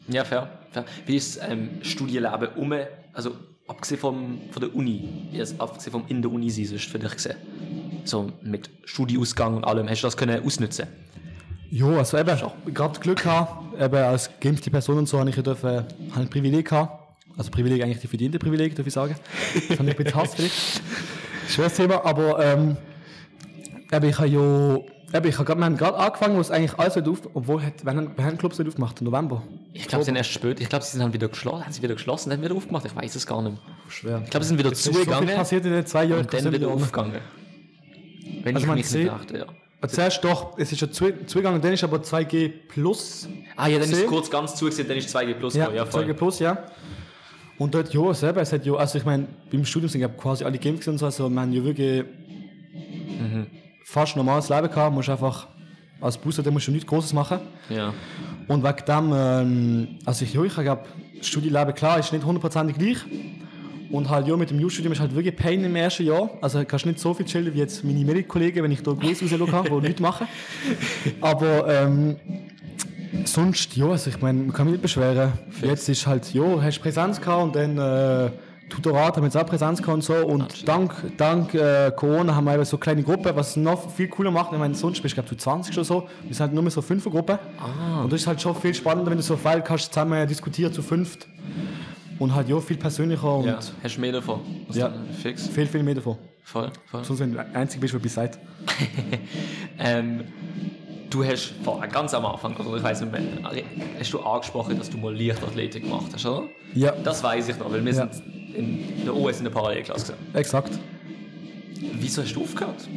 Ja, fair. fair. Wie ist ähm, Studienleben um, also abgesehen vom, von der Uni, jetzt abgesehen vom in der Uni sein, für dich gesehen? So mit Studieausgang und allem, hast du das können ausnutzen? Ja, also eben, gerade Glück gehabt, eben als geimpfte Person und so, habe ich ja dürfen, habe ein Privileg gehabt. Also Privileg eigentlich die verdiente Privileg, darf ich sagen. Das habe ich ein bisschen Hass vielleicht. Schweres Thema, aber ähm, eben, ich habe ja, eben, ich habe gerade, wir haben gerade angefangen, wo es eigentlich alles wieder auf, obwohl, hat, wann haben, wann haben die Clubs nicht aufgemacht? Im November? Ich glaube, sie sind erst spät. Ich glaube, sie sind dann wieder geschlossen. Haben sie wieder geschlossen, dann wieder aufgemacht? Ich weiß es gar nicht mehr. Schwer. Ich glaube, sie sind wieder so viel zugegangen passiert in den zwei Jahren. und dann wieder aufgegangen. Wenn Also ich man mich sieht- nicht dachte, ja. Zuerst doch, es ist ja zu- zugegangen, dann ist aber 2G plus. Ah ja, dann ist es kurz ganz zugesehen, dann ist 2G plus Ja, gekommen. ja 2G voll. plus, ja. Und dort, ja, selber, es hat ja, also ich meine, beim Studium sind ja quasi alle geimpft und so, also man ja wirklich fast normales Leben gehabt, musst einfach als Booster, da musst du nichts Großes machen. Ja. Und wegen dem, ähm, also ich, ja, ich glaube, Studienleben, klar, ist nicht hundertprozentig gleich. Und halt, ja, mit dem Jus-Studium ist halt wirklich Pain im ersten Jahr. Also kannst nicht so viel chillen wie jetzt meine Medic-Kollegen, wenn ich da Grüße rausschauen kann, die nichts machen. Aber, ähm, Sonst, ja, also ich meine, man kann mich nicht beschweren. Jetzt ist halt, ja, hast Präsenz gehabt und dann äh, Tutorat haben jetzt auch Präsenz gehabt und so. Und dank, dank äh, Corona haben wir eben so kleine Gruppen, was noch viel cooler macht. Ich meine, sonst bist du, glaube ich, 20 oder so. Wir sind halt nur mehr so fünf Gruppen. Und das ist halt schon viel spannender, wenn du so einen Fall kannst, zusammen diskutieren zu fünft. Und halt, ja, viel persönlicher und Ja. Hast du mehr davon? Was Ja. Fix? viel, viel mehr davon. Voll, voll. Sonst, wenn du der Einzige bist, der bis seid. Ähm, du hast vor, ganz am Anfang, oder ich weiß nicht mehr, hast du angesprochen, dass du mal Leichtathletik gemacht hast, oder? Ja, Das weiß ich noch, weil wir Ja. sind in der OS in der Parallelklasse. exakt. Wieso hast du aufgehört?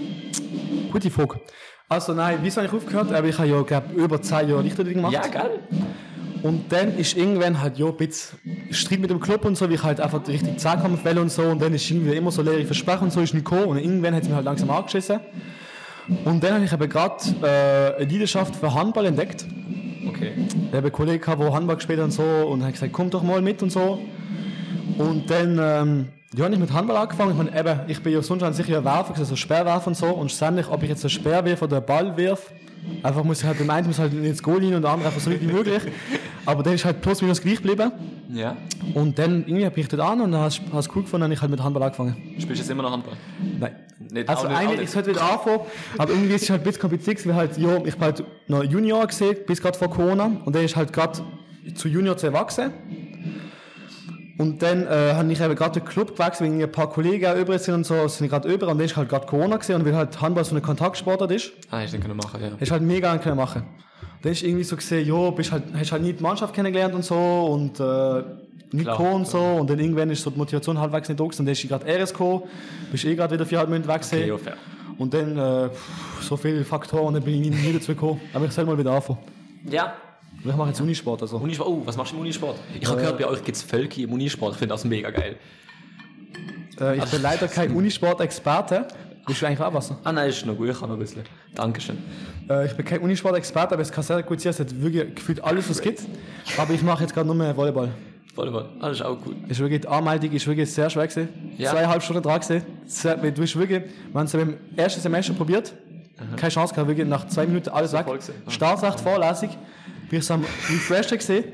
Gute Frage. Also nein, wieso habe ich aufgehört? Aber ich habe ja, glaube über 10 Jahre Lichterdienst gemacht. Ja, geil. Und dann ist irgendwann halt ja ein bisschen Streit mit dem Club und so, wie ich halt einfach richtig Zehnkampf will und so. Und dann ist irgendwie immer so leere Versprechen und so ist nicht gekommen. Und irgendwann hat es mich halt langsam angeschissen. Und dann habe ich eben gerade äh, eine Leidenschaft für Handball entdeckt. Okay. Ich habe einen Kollegen der Handball gespielt hat und so. Und habe gesagt, komm doch mal mit und so. Und dann ähm, ja, habe ich mit Handball angefangen. Ich meine, eben, ich bin ja sonst an sich ja Werfer, also Speerwerfer und so. Und ständig, ob ich jetzt einen Speer wirf oder einen Ball wirf, einfach muss ich halt, der eine muss halt ins Goal rein und der andere einfach so weit wie möglich. Aber dann ist halt plus minus gleich geblieben. Ja. Und dann irgendwie bin ich dort an und dann hast du es cool gefunden und ich halt mit Handball angefangen. Spielst du jetzt immer noch Handball? Nein. Nicht, Also nicht, eigentlich, ich sollte wieder anfangen, aber irgendwie ist es halt ein bisschen kompliziert, weil halt, ja, ich bin halt noch Junior gesehen, bis gerade vor Corona und dann ist halt gerade zu Junior zu erwachsen. Und dann äh, habe ich eben gerade den Club gewechselt, weil ein paar Kollegen auch über sind und so, sind gerade über und dann ist halt gerade Corona gesehen und weil halt Handball so eine Kontaktsportart ist, Ah, ich den können machen, ja. hast halt mega können machen. Dann ist irgendwie so gesehen, ja, bist halt, hast halt nie die Mannschaft kennengelernt und so und äh, nicht Klar, gekommen und so und dann irgendwann ist so die Motivation halbwegs nicht da gewesen und dann ist gerade RS gekommen, bist eh gerade wieder viereinhalb Monate weg gewesen. Okay, ja, fair. Und dann äh, so viele Faktoren und dann bin ich nie, nie dazu gekommen. Aber ich soll mal wieder anfangen. Ja. Ich mache jetzt Unisport. Also. Unisport. Oh, was machst du im Unisport? Ich habe gehört, bei euch gibt es Völki im Unisport. Ich finde das mega geil. Äh, ich bin leider kein Unisport-Experte. Bist du eigentlich auch was? Ah, nein, ist noch gut. Ich kann noch ein bisschen. Dankeschön. Äh, ich bin kein Unisport-Experte, aber es kann sehr gut sein, es hat wirklich gefühlt alles, was es gibt. Aber ich mache jetzt gerade nur mehr Volleyball. Volleyball. Ah, das ist auch cool. Ist wirklich, die Anmeldung ist wirklich sehr schwer gewesen. Ja. Zweieinhalb Stunden dran gewesen. Du bist wirklich, wir haben es im ersten Semester probiert. Keine Chance gehabt, wirklich nach zwei Minuten alles weg. gewesen. Ah. Vorlesung. So am Refreshen gesehen.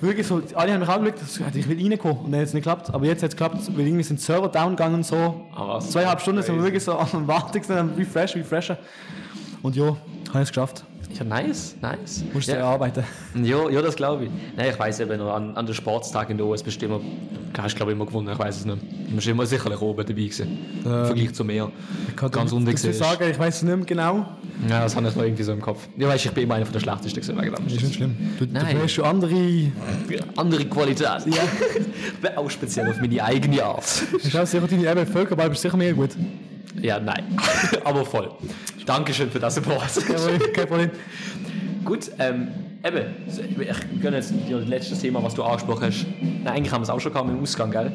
Wirklich so, alle haben mich angeschaut, ich will reinkommen. Und dann hat es nicht geklappt. Aber jetzt hat es geklappt, weil irgendwie sind Server down gegangen und so. Ah? Zweieinhalb Stunden sind wir wirklich so am Warten, am Refresh, Refreshen. Und ja, habe ich es geschafft. Ja, nice, nice. Musst du ja. ja. arbeiten. Ja, ja, das glaube ich. Nein, ich weiß eben noch, an, an den Sportstag in der OS bist du immer, hast glaube ich immer gewonnen, ich weiß es nicht. Du bist immer sicherlich oben dabei gewesen. Im Vergleich zu mir. Ganz unten Ich gesehen. sagen, ich weiß es nicht mehr genau. Ja, das habe ich noch irgendwie so im Kopf. Ja, weißt, ich bin immer einer von der schlechtesten gewesen, wegen dem. Ist nicht schlimm. Du, du Nein. hast schon andere. Andere Qualität. Ja. ich bin auch speziell auf meine eigene Art. Ich glaube, sicher deine Völkerball bist sicher mehr gut. Ja, nein. Aber voll. Dankeschön für das Support. Kein Problem. Gut, ähm, eben, ich gönne jetzt dir das letzte Thema, was du angesprochen hast. Nein, eigentlich haben wir es auch schon gehabt mit dem Ausgang, gell?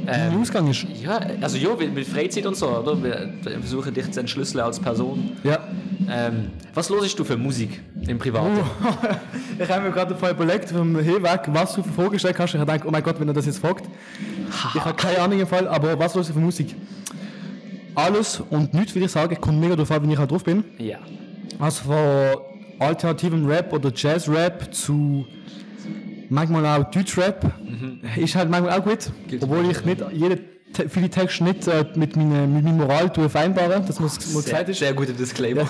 Wie der Ausgang ist. Ja, also ja, mit, mit Freizeit und so, oder? Wir versuchen dich zu entschlüsseln als Person. Ja. Ähm, was hörst du für Musik im Privaten? ich habe mir gerade vorher überlegt, vom Hinweg, was du für Fragen gestellt hast. Ich habe gedacht, oh mein Gott, wenn er das jetzt fragt. Ich habe keine Ahnung im Fall, aber was los für Musik? Alles und nichts, würde ich sagen, kommt mega darauf an, wie ich halt drauf bin. Ja. Also von alternativem Rap oder Jazz-Rap zu manchmal auch Deutsch-Rap ist halt manchmal auch gut. Gilt obwohl ich nicht jede, viele Texte nicht äh, mit, meiner, mit meiner Moral vereinbaren, dass man es mal Sehr, gesagt ist. sehr guter Disclaimer.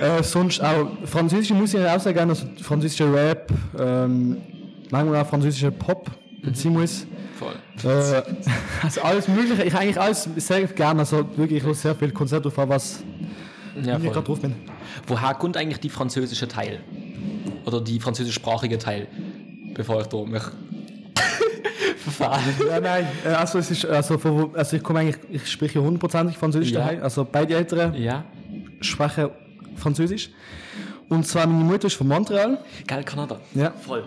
Äh, sonst auch französische Musik auch sehr gerne, also französischer Rap, ähm, manchmal auch französischer Pop, beziehen muss. Voll. Äh, also alles Mögliche, ich eigentlich alles sehr gerne, also wirklich, ich sehr viel Konzerte auf, was Ja, ich gerade drauf bin. Woher kommt eigentlich die französische Teil? Oder die französischsprachige Teil? Bevor ich da mich verfahre. Ja, nein, äh, also, es ist, also, von also ich komme eigentlich, ich spreche hundertprozentig Französisch Ja. daheim, also beide Eltern Ja. sprechen Französisch. Und zwar meine Mutter ist von Montreal Geil, Kanada. Ja. Voll.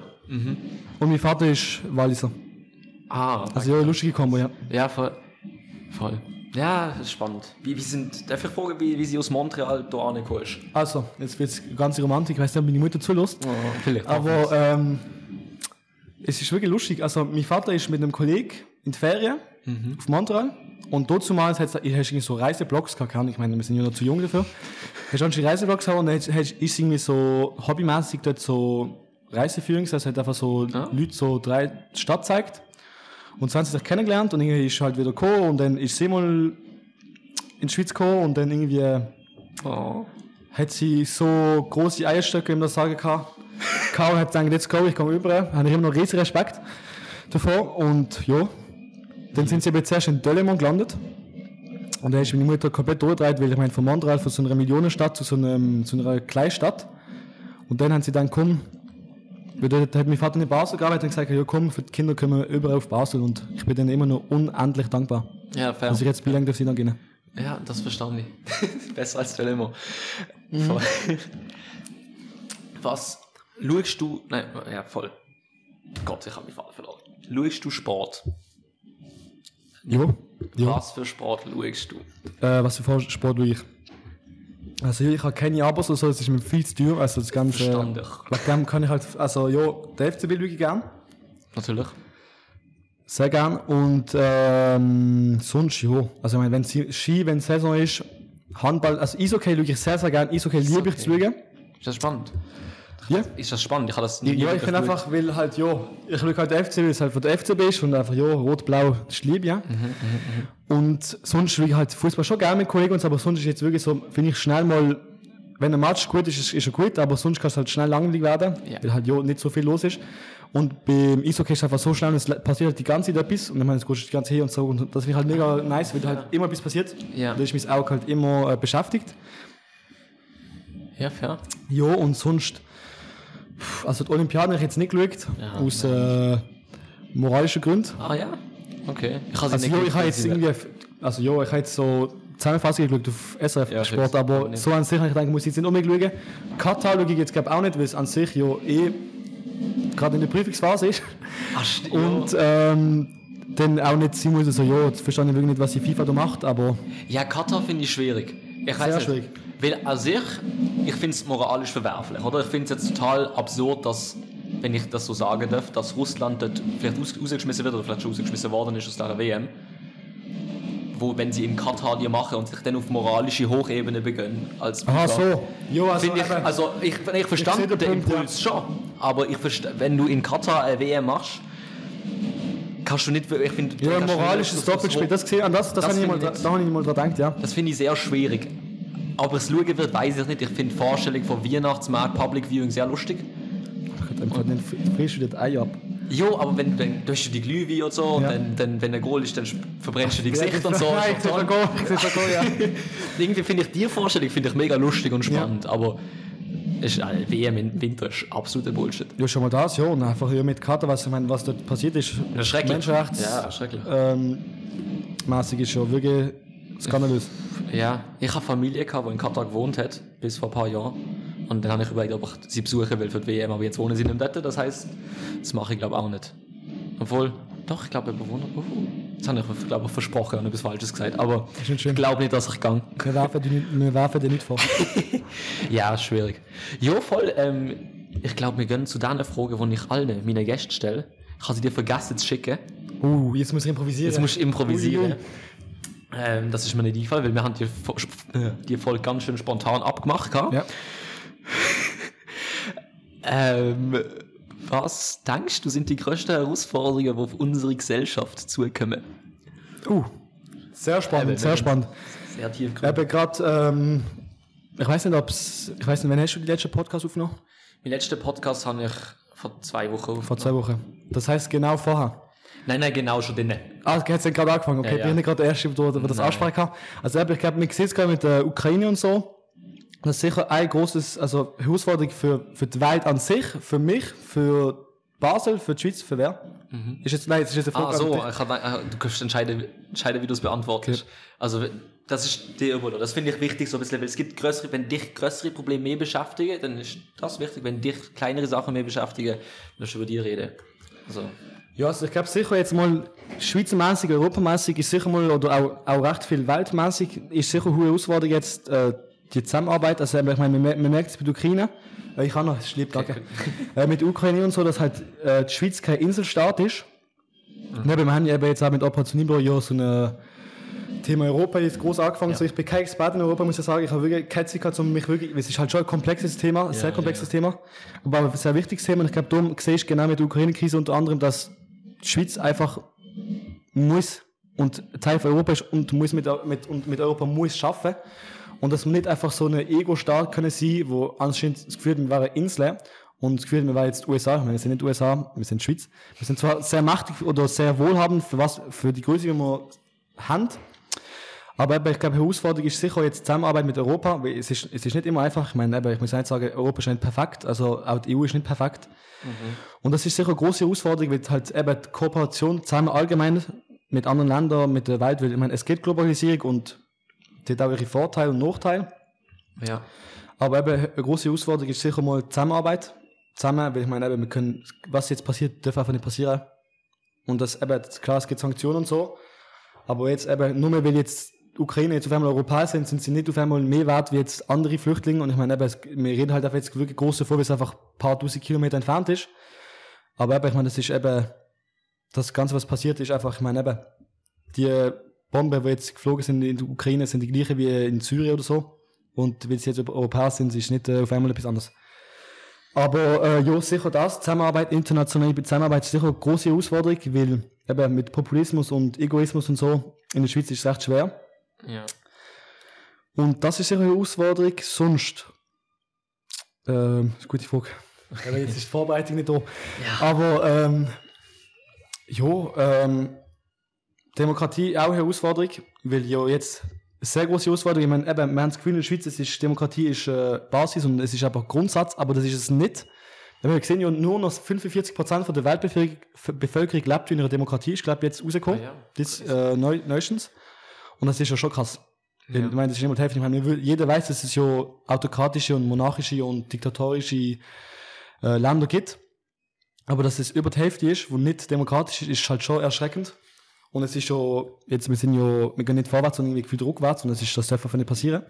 und mein Vater ist Walliser. Ah, Also ja, lustige Kombo, ja. ja, voll. Voll. Ja, das ist spannend. Wie, wie sind, darf ich fragen, wie, wie sie aus Montreal da angekommen ist? Also, jetzt wird es ganz romantisch, ich weiß nicht, ob meine Mutter zulässt. Oh, vielleicht. Aber ähm, es ist wirklich lustig. Also, mein Vater ist mit einem Kollegen in die Ferien auf Montreal. Und dort zumal hat es irgendwie so Reiseblogs gehabt. Ich meine, wir sind ja noch zu jung dafür. hast du einen Reisevlog gesehen und dann hast- hast- ist irgendwie so hobbymäßig dort so Reiseführung, heißt, hat einfach so Ah. Leute so drei Stadt zeigt. Und so haben sie sich kennengelernt und irgendwie ist halt wieder gekommen und dann ist sie mal in die Schweiz gekommen und dann irgendwie Oh. hat sie so große Eierstöcke, wie man das sagen kann. Kaum hat gesagt, let's go, ich komme über. Habe ich immer noch riesen Respekt davor. Und ja, dann sind sie eben zuerst in Döllemont gelandet. Und dann ist meine Mutter komplett durchgedreht, weil ich meine, von Montreal, von so einer Millionenstadt zu so, einem, zu einer Kleinstadt. Und dann haben sie dann, komm, dort hat mein Vater in Basel gearbeitet und gesagt, ja komm, für die Kinder können wir überall auf Basel. Und ich bin denen immer noch unendlich dankbar, Ja, fair. dass ich jetzt Bilang darf sie noch gehen. Ja, das verstand ich. Besser als Dilemma. Voll. Was schaust du. Nein, ja, voll. Gott, ich habe mich Faden verloren. Schaust du Sport? Ja. ja. Was für Sport schaust du? Äh, was für Sport tue ich? Also ich habe keine Abos oder so, das ist mir viel zu teuer. Also das Ganze. Verstanden. Wegen dem kann ich halt, also ja, der FCB schaue ich gern. Natürlich. Sehr gern. Und ähm, sonst ja. Also ich meine, wenn Sie- Ski, wenn Saison ist, Handball, also Eishockey schaue ich sehr, sehr gern. Eishockey liebe ich zu schauen. Ist das spannend? Ja. Ist das spannend? Ich habe das nie Ja, ich geschaut. einfach, weil halt, ja, ich schaue halt FCB, weil es halt von der FCB ist und einfach, ja, rot-blau, das ist lieb, ja. Und sonst schaue ich halt Fußball schon gerne mit Kollegen und so, aber sonst ist jetzt wirklich so, finde ich schnell mal, wenn ein Match gut ist, ist, ist er gut, aber sonst kann es halt schnell langweilig werden, Ja. weil halt ja nicht so viel los ist. Und beim Eishockey ist es einfach so schnell, es passiert halt die ganze Zeit etwas und ich meine, es geht die ganze her und so und das finde ich halt mega nice, weil halt immer etwas passiert. Ja. Da ist mein Auge halt immer äh, beschäftigt. Ja, fair. Ja, und sonst, also die Olympiaden habe ich jetzt nicht geschaut, Ja, aus äh, moralischen Gründen. Ah ja? Okay. Ich habe Also ja, ich habe jetzt irgendwie, also ja, ich habe jetzt so Zusammenfassung geschaut auf SRF Ja, Sport, aber so an sich habe ich gedacht, ich muss jetzt nicht unbedingt schauen. Katar schaue ich jetzt glaube auch nicht, weil es an sich ja eh gerade in der Prüfungsphase ist. Ach, st- Und ähm, dann auch nicht sein muss, also ja, jetzt verstehe ich wirklich nicht, was die FIFA da macht, aber Ja, Katar finde ich schwierig. Ich Sehr nicht. schwierig. Weil an sich, ich finde es moralisch verwerflich, oder? Ich finde es jetzt total absurd, dass, wenn ich das so sagen darf, dass Russland dort vielleicht aus, rausgeschmissen wird oder vielleicht schon rausgeschmissen worden ist aus dieser WM. Wo, wenn sie in Katar die machen und sich dann auf moralische Hochebene begönnen als aha, so. Ja, also, Finde ich, also ich, ich verstand den den Punkt, Impuls schon, aber ich wenn du in Katar eine WM machst, kannst du nicht, ich finde, ja, moralisches das- Doppelspiel, das gesehen, an das, das, Das habe ich mal, finde ich da, nicht. da habe ich mal dran gedacht, ja. Das finde ich sehr schwierig. Aber es schauen wird, weiß ich nicht. Ich finde die Vorstellung von Weihnachtsmarkt, Public Viewing sehr lustig. Dann dann frisch wieder das Ei ab. Jo, aber wenn dann du hast du die Glühwein und so, Ja. dann, dann, wenn ein Goal ist, dann verbrennst du die Gesicht und so. Nein, Ist ich doch sehe toll. schon go, ich sehe schon go, ja. Irgendwie finde ich die Vorstellung finde ich mega lustig und spannend, aber ist, äh, WM im Winter ist absoluter Bullshit. Ja, schon mal das, ja. Und einfach ja, mit Katar, was, ich meine, was dort passiert ist. Das ist schrecklich. Menschenrechts. Ja, schrecklich. Ähm, mäßig ist schon wirklich skandalös. Ja, ich habe Familie gehabt, die in Katar gewohnt hat, bis vor ein paar Jahren. Und dann habe ich überlegt, ob ich sie besuchen will für die WM, aber jetzt wohnen sie nicht dort, das heißt, das mache ich glaube auch nicht. Obwohl, doch, ich glaube, Bewohner. Uh, das habe ich, glaube ich, versprochen und etwas Falsches gesagt, aber ich glaube nicht, dass ich gang. Wir werfen die nicht, werfen vor. Ja, schwierig. Jo, voll. Ähm, ich glaube, wir gehen zu den Fragen, die ich allen meinen Gästen stelle. Ich habe sie dir vergessen zu schicken. Uh, jetzt muss ich improvisieren. Jetzt musst du improvisieren. Ui, ui. Ähm, das ist mir nicht eingefallen, weil wir haben die, äh, die Folge ganz schön spontan abgemacht. Ja. Ähm, was denkst du, sind die größten Herausforderungen, die auf unsere Gesellschaft zukommen? Uh, sehr spannend, Eben, sehr spannend. Sehr tief. Eben gerade, ähm, ich weiß nicht, ob es, ich weiß nicht, wann hast du die letzte Podcast aufgenommen? Mein letzten Podcast habe ich vor zwei Wochen Vor zwei Wochen. Das heißt genau vorher. Nein, nein, genau, schon drinnen. Ah, du hast gerade angefangen. Okay, Ja, ich bin ja. gerade der Erste, der der das Nein. ansprechen kann. Also ich glaube, man sieht es gerade mit der Ukraine und so. Das ist sicher ein großes, also Herausforderung für, für die Welt an sich, für mich, für Basel, für die Schweiz, für wer? Ist jetzt, nein, das ist jetzt eine Ah, Frage so, an dich. ich kann, äh, du kannst entscheiden, entscheiden wie du es beantwortest. Also, das ist dir überlassen. Das finde ich wichtig, so ein bisschen, weil es gibt größere, wenn dich größere Probleme mehr beschäftigen, dann ist das wichtig. Wenn dich kleinere Sachen mehr beschäftigen, dann musst du über die reden. Also, Ja, also ich glaube sicher jetzt mal schweizermäßig, europamäßig ist sicher mal, oder auch, auch recht viel weltmäßig, ist sicher eine Herausforderung jetzt äh, die Zusammenarbeit. Also ich meine, man, man merkt es bei der Ukraine, äh, ich kann noch, es lieb, danke. äh, mit der Ukraine und so, dass halt äh, die Schweiz kein Inselstaat ist. Und eben, wir haben ja eben jetzt auch mit Operation Libero ja so eine Thema Europa jetzt groß angefangen. Ja. So, ich bin kein Experte in Europa, muss ich sagen. Ich habe wirklich keine Zeit gehabt, um mich wirklich, es ist halt schon ein komplexes Thema, ein sehr komplexes ja. Thema, aber ein sehr wichtiges Thema. Und ich glaube, darum sehe ich genau mit der Ukraine-Krise unter anderem, dass die Schweiz einfach muss und Teil von Europa ist und muss mit, mit, und mit Europa muss schaffen. Und dass wir nicht einfach so eine Ego-Staat können sein, wo anscheinend das Gefühl, wir wären Insel und das Gefühl, wir wären jetzt USA. Ich meine, wir sind nicht USA, wir sind Schweiz. Wir sind zwar sehr mächtig oder sehr wohlhabend für was, für die Größe, die wir haben. Aber eben, ich glaube, die Herausforderung ist sicher jetzt Zusammenarbeit mit Europa, es ist, es ist nicht immer einfach. Ich meine, eben, ich muss nicht sagen, Europa ist nicht perfekt, also auch die EU ist nicht perfekt. Und das ist sicher eine große Herausforderung, weil halt eben die Kooperation zusammen allgemein mit anderen Ländern, mit der Welt, weil ich meine, es geht Globalisierung und die hat auch ihre Vorteile und Nachteile. Ja. Aber eben, eine große Herausforderung ist sicher mal die Zusammenarbeit. Zusammen, weil ich meine, eben, wir können, was jetzt passiert, darf einfach nicht passieren. Und das eben, klar, es gibt Sanktionen und so. Aber jetzt eben, nur mehr, weil jetzt die Ukraine jetzt auf einmal Europäer sind, sind sie nicht auf einmal mehr wert wie jetzt andere Flüchtlinge. Und ich meine, wir reden halt einfach jetzt wirklich groß davon, weil es einfach ein paar tausend Kilometer entfernt ist. Aber ich meine, das ist eben, das Ganze, was passiert ist, einfach, ich meine, eben, die Bomben, die jetzt geflogen sind in der Ukraine, sind die gleichen wie in Syrien oder so. Und weil sie jetzt Europäer sind, ist nicht äh, auf einmal etwas anderes. Aber äh, ja, sicher das. Zusammenarbeit, internationale Zusammenarbeit ist sicher eine große Herausforderung, weil eben mit Populismus und Egoismus und so in der Schweiz ist es recht schwer. Ja. Und das ist sicher eine Herausforderung. Sonst, ähm, das ist eine gute Frage. Jetzt ist die Vorbereitung nicht da. Aber ähm, ja, ähm, Demokratie auch eine Herausforderung, weil ja jetzt eine sehr große Herausforderung. Ich meine, eben, wir haben das Gefühl in der Schweiz, es ist, Demokratie ist äh, Basis und es ist einfach Grundsatz, aber das ist es nicht. Wir sehen ja nur noch 45% von der Weltbevölkerung Bevölkerung lebt in einer Demokratie. Ich glaube, jetzt rausgekommen. Ah ja, das äh, neu, neuestens. Und das ist ja schon krass. Ja. Ich meine, das ist nicht mal die Hälfte. Ich meine, jeder weiß, dass es ja autokratische und monarchische und diktatorische äh, Länder gibt. Aber dass es über die Hälfte ist, wo nicht demokratisch ist, ist halt schon erschreckend. Und es ist ja, jetzt, wir sind ja, wir gehen nicht vorwärts, sondern irgendwie gefühlt rückwärts und das ist, das darf einfach nicht passieren.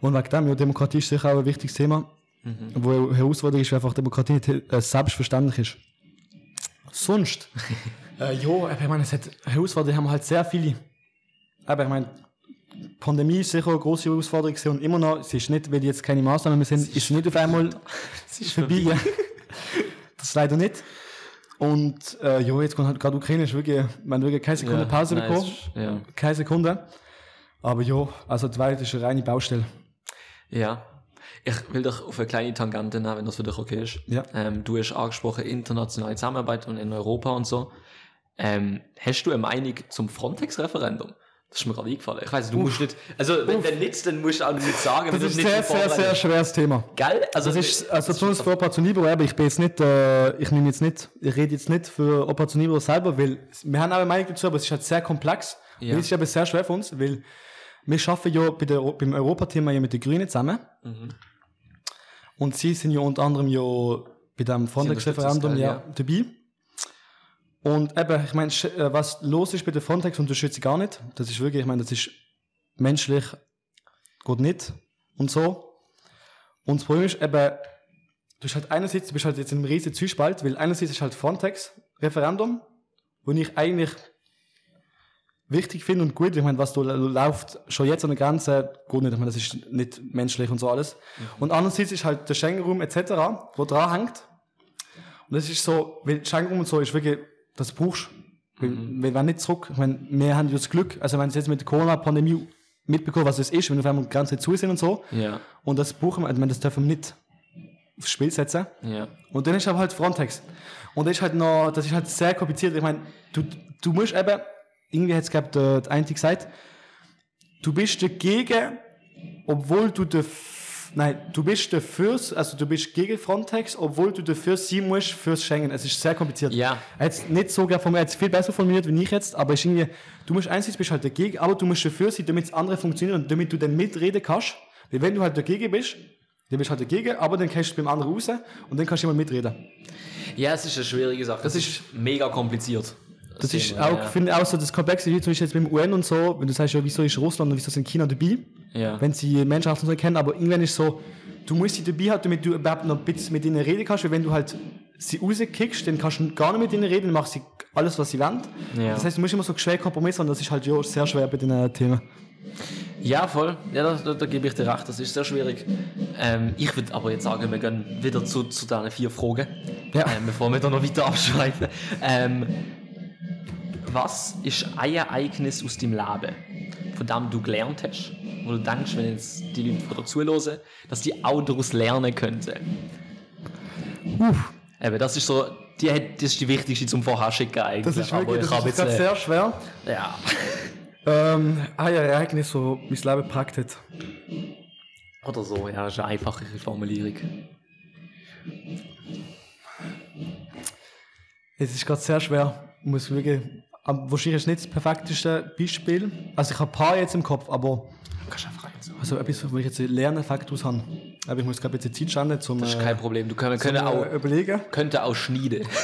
Und wegen dem, ja, Demokratie ist sicher auch ein wichtiges Thema. Wo eine Herausforderung ist, weil einfach Demokratie äh, selbstverständlich ist. Sonst, äh, ja, ich meine, es hat Herausforderungen haben halt sehr viele. Aber ich meine, die Pandemie ist sicher eine große Herausforderung und immer noch, es ist nicht, weil jetzt keine Maßnahmen mehr sind, ist nicht auf einmal vorbei. ja. das ist leider nicht. Und äh, ja, jetzt kommt halt gerade Ukraine, ist wirklich, man wirklich keine Sekunde Ja, Pause nein, bekommen. es ist- ja. Keine Sekunde. Aber ja, also die Welt ist eine reine Baustelle. Ja. Ich will dich auf eine kleine Tangente nehmen, wenn das für dich okay ist. Ja. Ähm, du hast angesprochen internationale Zusammenarbeit und in Europa und so. Ähm, hast du eine Meinung zum Frontex-Referendum? Das ist mir gerade eingefallen. Ich weiß, du musst nicht, also wenn du nicht, dann musst du auch nicht sagen, Das ist ein sehr, sehr, sehr schweres Thema. Geil? Also, Das ist, also besonders für Operation Libero, aber ich bin jetzt nicht, äh, ich nehme jetzt nicht, ich rede jetzt nicht für Operation Libero selber, weil wir haben auch eine Meinung dazu, aber es ist halt sehr komplex. Ja. Und es ist aber sehr schwer für uns, weil wir schaffen ja bei der, beim Europathema ja mit den Grünen zusammen. Mhm. Und sie sind ja unter anderem ja bei dem Frontex-Referendum unterstützen ja, es, dabei. Und eben, ich meine, äh, was los ist bei der Frontex, unterstütze ich gar nicht. Das ist wirklich, ich meine, das ist menschlich, geht nicht und so. Und das Problem ist eben, du bist halt einerseits, du bist halt jetzt in einem riesen Zwiespalt, weil einerseits ist halt Frontex-Referendum, wo ich eigentlich wichtig finde und gut, ich meine, was da läuft, schon jetzt an der Grenze, gut nicht, ich meine, das ist nicht menschlich und so alles. Und andererseits ist halt der Schengen-Raum etc., wo dran hängt. Und das ist so, weil Schengen-Raum und so ist wirklich, das brauchst. Weil Wir werden nicht zurück. Ich meine, wir haben ja das Glück, also wenn sie jetzt mit der Corona-Pandemie mitbekommen, was es ist, wenn auf einmal die Grenzen zu sind und so. Ja, Und das brauchen wir, ich meine, das dürfen wir nicht aufs Spiel setzen. ja. Und dann ist aber halt Frontex. Und das ist halt noch, das ist halt sehr kompliziert. Ich meine, du, du musst eben, irgendwie hat es gehabt, der, der eine gesagt, du bist dagegen, obwohl du daf- nein, du bist dafür, also du bist gegen Frontex, obwohl du dafür sein musst fürs Schengen. Es ist sehr kompliziert. Ja. Er hat nicht so hat es viel besser formuliert wie ich jetzt, aber es ist irgendwie, du musst einerseits bist halt dagegen, aber du musst dafür sein, damit das andere funktioniert und damit du dann mitreden kannst. Weil wenn du halt dagegen bist, dann bist du halt dagegen, aber dann kannst du beim anderen raus und dann kannst du immer mitreden. Ja, es ist eine schwierige Sache. Das, Das ist mega kompliziert. Das ist Thema, auch, ja. finde ich auch so das Komplexe, wie zum Beispiel jetzt beim UN und so, wenn du sagst, ja, wieso ist Russland und wieso sind China dabei, Ja. wenn sie Menschenrechte und so kennen, aber irgendwann ist so, du musst sie dabei haben, damit du überhaupt noch ein bisschen mit ihnen reden kannst, weil wenn du halt sie rauskickst, dann kannst du gar nicht mit ihnen reden, dann machst du sie alles, was sie wollen. Ja. Das heißt, du musst immer so schwer kompromissen und das ist halt ja sehr schwer bei den äh, Themen. Ja, voll. Ja, da, da, da gebe ich dir recht. Das ist sehr schwierig. Ähm, ich würde aber jetzt sagen, wir gehen wieder zu, zu deinen vier Fragen. Ja. Ähm, bevor wir da noch weiter abschweifen. Ähm, was ist ein Ereignis aus deinem Leben, von dem du gelernt hast, wo du denkst, wenn jetzt die Leute von dir zuhören, dass die auch daraus lernen könnten? Uff, Eben, das ist so, die, das ist die wichtigste zum Vorherschicken eigentlich. das ist Aber wirklich ich das ist jetzt, sehr schwer. ja. Ähm, ein Ereignis, so mein Leben geprägt hat. Oder so, ja, das ist eine einfachere Formulierung. Es ist gerade sehr schwer. Ich muss wirklich, aber wahrscheinlich ist nicht das perfekteste Beispiel. Also ich habe ein paar jetzt im Kopf, aber Du kannst einfach eins also etwas, wo ich jetzt einen Lerneffekt aus habe. Aber ich muss gerade ein bisschen Zeit schauen, zum, Das ist äh, kein Problem. Du zum können auch, äh, überlegen. könnte auch schneiden.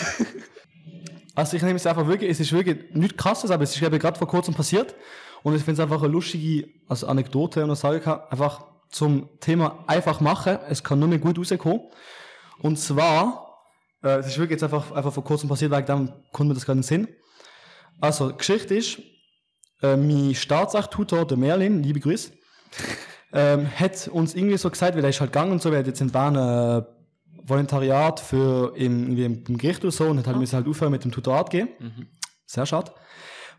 Also ich nehme es einfach wirklich, es ist wirklich nichts krasses, aber es ist gerade vor kurzem passiert. Und ich finde es einfach eine lustige also Anekdote, wenn man sagen kann, einfach zum Thema einfach machen. Es kann nur mehr gut rauskommen. Und zwar, äh, es ist wirklich jetzt einfach, einfach vor kurzem passiert, weil dann kommt mir das gerade in den Sinn. Also, die Geschichte ist, äh, mein Staatsrecht-Tutor, der Merlin, liebe Grüße, ähm, hat uns irgendwie so gesagt, weil er ist halt gegangen und so, er hat jetzt in Bern äh, Volontariat für im, irgendwie im, im Gericht oder so und hat halt, müssen halt aufhören mit dem Tutorat gehen. Sehr schade.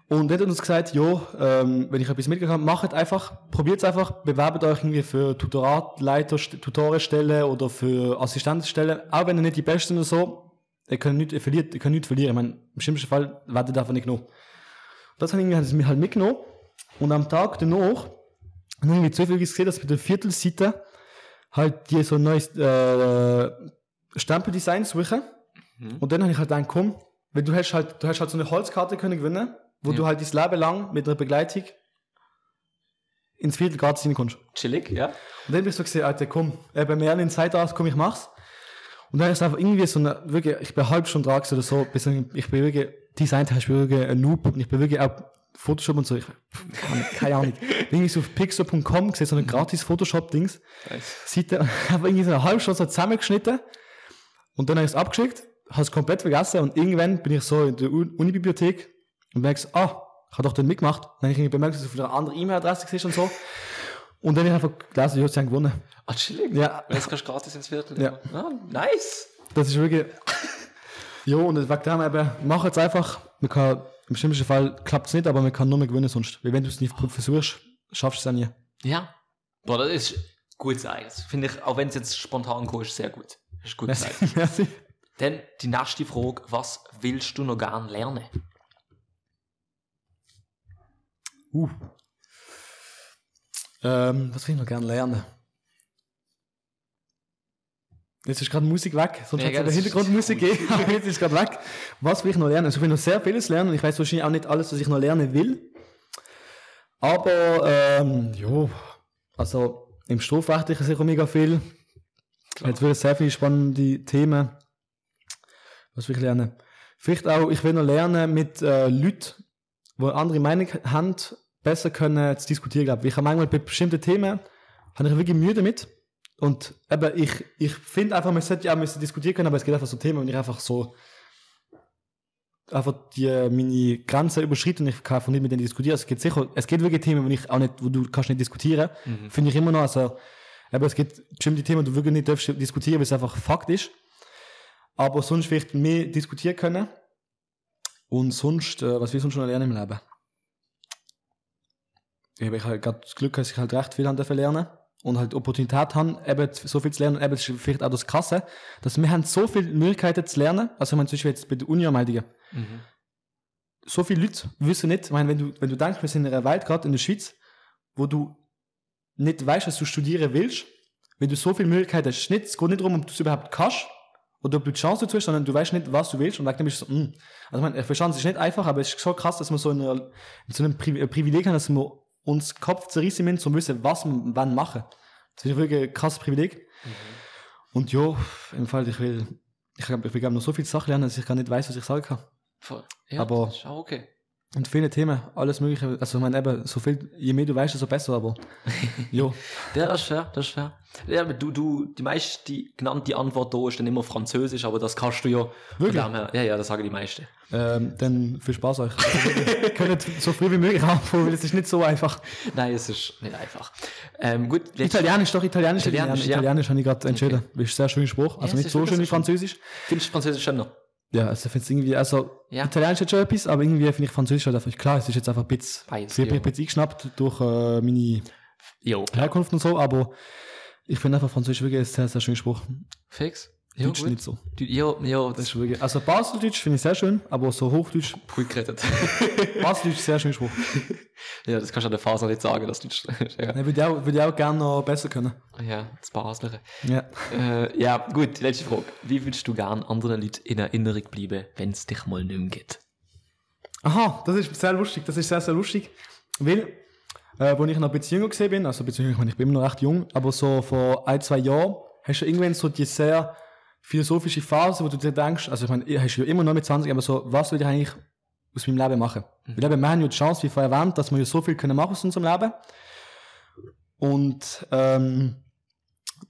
Und er hat uns gesagt, jo, ähm, wenn ich etwas mitgekriegt habe, macht einfach, probiert es einfach, bewerbt euch irgendwie für Tutoratleiter, Tutorenstelle oder für Assistenzstelle, auch wenn ihr nicht die Besten oder so, ihr könnt nicht, ihr verliert, ihr könnt nicht verlieren. Ich meine, im schlimmsten Fall werdet ihr einfach nicht genommen. Das haben irgendwie, haben sie mich halt mitgenommen und am Tag danach haben irgendwie zufällig gesehen, dass bei der Viertelseite halt die so ein neues äh, Stempeldesign suchen. Und dann habe ich halt gedacht, komm, weil du hast halt, du hast halt so eine Holzkarte können gewinnen, wo Ja. du halt dein Leben lang mit einer Begleitung ins Viertel gratis reinkommst. Chillig, ja. Und dann bin ich so gesehen, Alter, komm, äh, bei Merlin Zeit aus, komm, ich mach's. Und dann ist einfach irgendwie so eine, wirklich, ich bin Stunde dran gewesen oder so, bis ich ich bin wirklich, Design ich bin wirklich ein Noob und ich bin wirklich auch Photoshop und so, ich, keine, keine Ahnung. Bin irgendwie so auf pixel.com gesehen, so ein gratis Photoshop-Dings. Seite, habe irgendwie so eine halbe Stunde so zusammengeschnitten und dann habe ich es abgeschickt, habe es komplett vergessen und irgendwann bin ich so in der Unibibliothek und merke, so, ah, ich habe doch den mitgemacht. Dann habe ich irgendwie bemerkt, dass es auf einer anderen E-Mail-Adresse ist und so. Und dann habe ich einfach gelesen, ja, sie haben gewonnen. Ah, chillig. Ja. Jetzt kannst du gratis ins Viertel. Ja. Ah, nice. Das ist wirklich. jo, und wegen dem eben, mach jetzt einfach. Man kann, Im schlimmsten Fall klappt es nicht, aber man kann nur mehr gewinnen sonst. Weil wenn du es nicht versuchst, schaffst du es auch nie. Ja. Boah, das ist gut gesagt. Finde ich, auch wenn es jetzt spontan kommt, ist sehr gut. Ist gut gesagt. Merci. Dann die nächste Frage, was willst du noch gern lernen? Uh. Ähm, was will ich noch gerne lernen? Jetzt ist gerade Musik weg, sonst Ja, hat es Hintergrundmusik gegeben, aber jetzt ist gerade weg. Was will ich noch lernen? Also ich will noch sehr vieles lernen und ich weiß wahrscheinlich auch nicht alles, was ich noch lernen will. Aber, ähm, jo, also im Strafrechtlichen sicher mega viel. Jetzt wird sehr viele spannende Themen. Was will ich lernen? Vielleicht auch, ich will noch lernen mit äh, Leuten, die andere Meinung haben, besser können zu diskutieren. Glaub. ich. Ich habe manchmal bei bestimmten Themen habe ich wirklich Mühe damit. Und eben, ich, ich finde einfach, man sollte ja müssen diskutieren können, aber es gibt einfach so Themen, wenn ich einfach so einfach die, meine Grenzen überschritten und ich kann einfach nicht mit denen diskutieren. Es gibt sicher, es gibt wirklich Themen, wo ich auch nicht, wo du kannst nicht diskutieren. Finde ich immer noch, also, aber es gibt bestimmte Themen, die du wirklich nicht darfst diskutieren, weil es einfach Fakt ist. Aber sonst vielleicht mehr diskutieren können. Und sonst, äh, was ich sonst noch lernen im Leben? Ich habe halt gerade das Glück, dass ich halt recht viel dürfen lernen und halt Opportunität haben, eben so viel zu lernen. Und eben, vielleicht auch das Krasse, dass wir haben so viele Möglichkeiten zu lernen. Also, ich meine, zum Beispiel jetzt bei der Uni-Anmeldungen. So viele Leute wissen nicht, ich meine, wenn du, wenn du denkst, wir sind in einer Welt, gerade in der Schweiz, wo du nicht weißt, was du studieren willst, wenn du so viele Möglichkeiten hast, nicht, es geht nicht darum, ob du es überhaupt kannst oder ob du die Chance dazu hast, sondern du weißt nicht, was du willst und wegen dem ist es so, mm. Also, ich meine, ich verstehe, es ist nicht einfach, aber es ist so krass, dass wir so in, einer, in so einem Pri Privileg haben, dass wir uns Kopf zerrissen müssen, um zu wissen, was wir wann machen. Das ist wirklich ein krasses Privileg. Und ja, im Fall, ich will, ich, ich will noch so viele Sachen lernen, dass ich gar nicht weiß, was ich sagen kann. Voll. Ja, Aber- das ist auch okay. Und viele Themen, alles Mögliche. Also, ich meine, eben, so viel, je mehr du weißt, desto besser, aber. jo. Ja, das ist fair, das ist fair. Ja, aber du, du, die meiste genannte Antwort da ist dann immer Französisch, aber das kannst du ja. Wirklich? Her- Ja, ja, das sagen die meisten. Ähm, dann viel Spaß euch. Also, könnt so früh wie möglich anfangen, weil es ist nicht so einfach. Nein, es ist nicht einfach. Ähm, gut, Italienisch, doch, Italienisch. Italienisch, Italienisch, ja. Italienisch habe ich gerade entschieden. Ist ein sehr schöner Spruch. Also es nicht so schön wie. Französisch. findest du Französisch schöner? Ja, also ich finde es irgendwie, also Ja. Italienisch hat schon etwas, aber irgendwie finde ich Französisch halt einfach, klar, es ist jetzt einfach ein bisschen, Beides, mich ja. ein bisschen eingeschnappt durch äh, meine Jo, Herkunft und so, aber ich finde einfach Französisch wirklich ein sehr, sehr schöner Spruch. Fix? Ja, Deutsch gut. nicht so. Ja, ja, Das ist wirklich, also Baseldeutsch finde ich sehr schön, aber so Hochdeutsch, ist gut gerettet. Baseldeutsch sehr schöner Spruch. ja, das kannst du an der Faser nicht sagen, dass du. ja. Ne, würde ich auch, würde ich auch gerne noch besser können. ja, das Basler. Ja. Äh, ja, gut, die letzte Frage. Wie würdest du gern anderen Leuten in Erinnerung bleiben, wenn es dich mal nicht mehr gibt? Aha, das ist sehr lustig, das ist sehr, sehr lustig, weil, äh, als ich noch ein bisschen jünger gesehen bin, also beziehungsweise ich, meine, ich bin immer noch recht jung, aber so vor ein, zwei Jahren hast du irgendwann so die sehr philosophische Phase, wo du dir denkst, also ich meine, ihr hast ja immer noch mit 20, aber so, was will ich eigentlich aus meinem Leben machen? Weil eben, wir haben ja die Chance, wie vorher erwähnt, dass wir ja so viel können machen aus unserem Leben. Und ähm,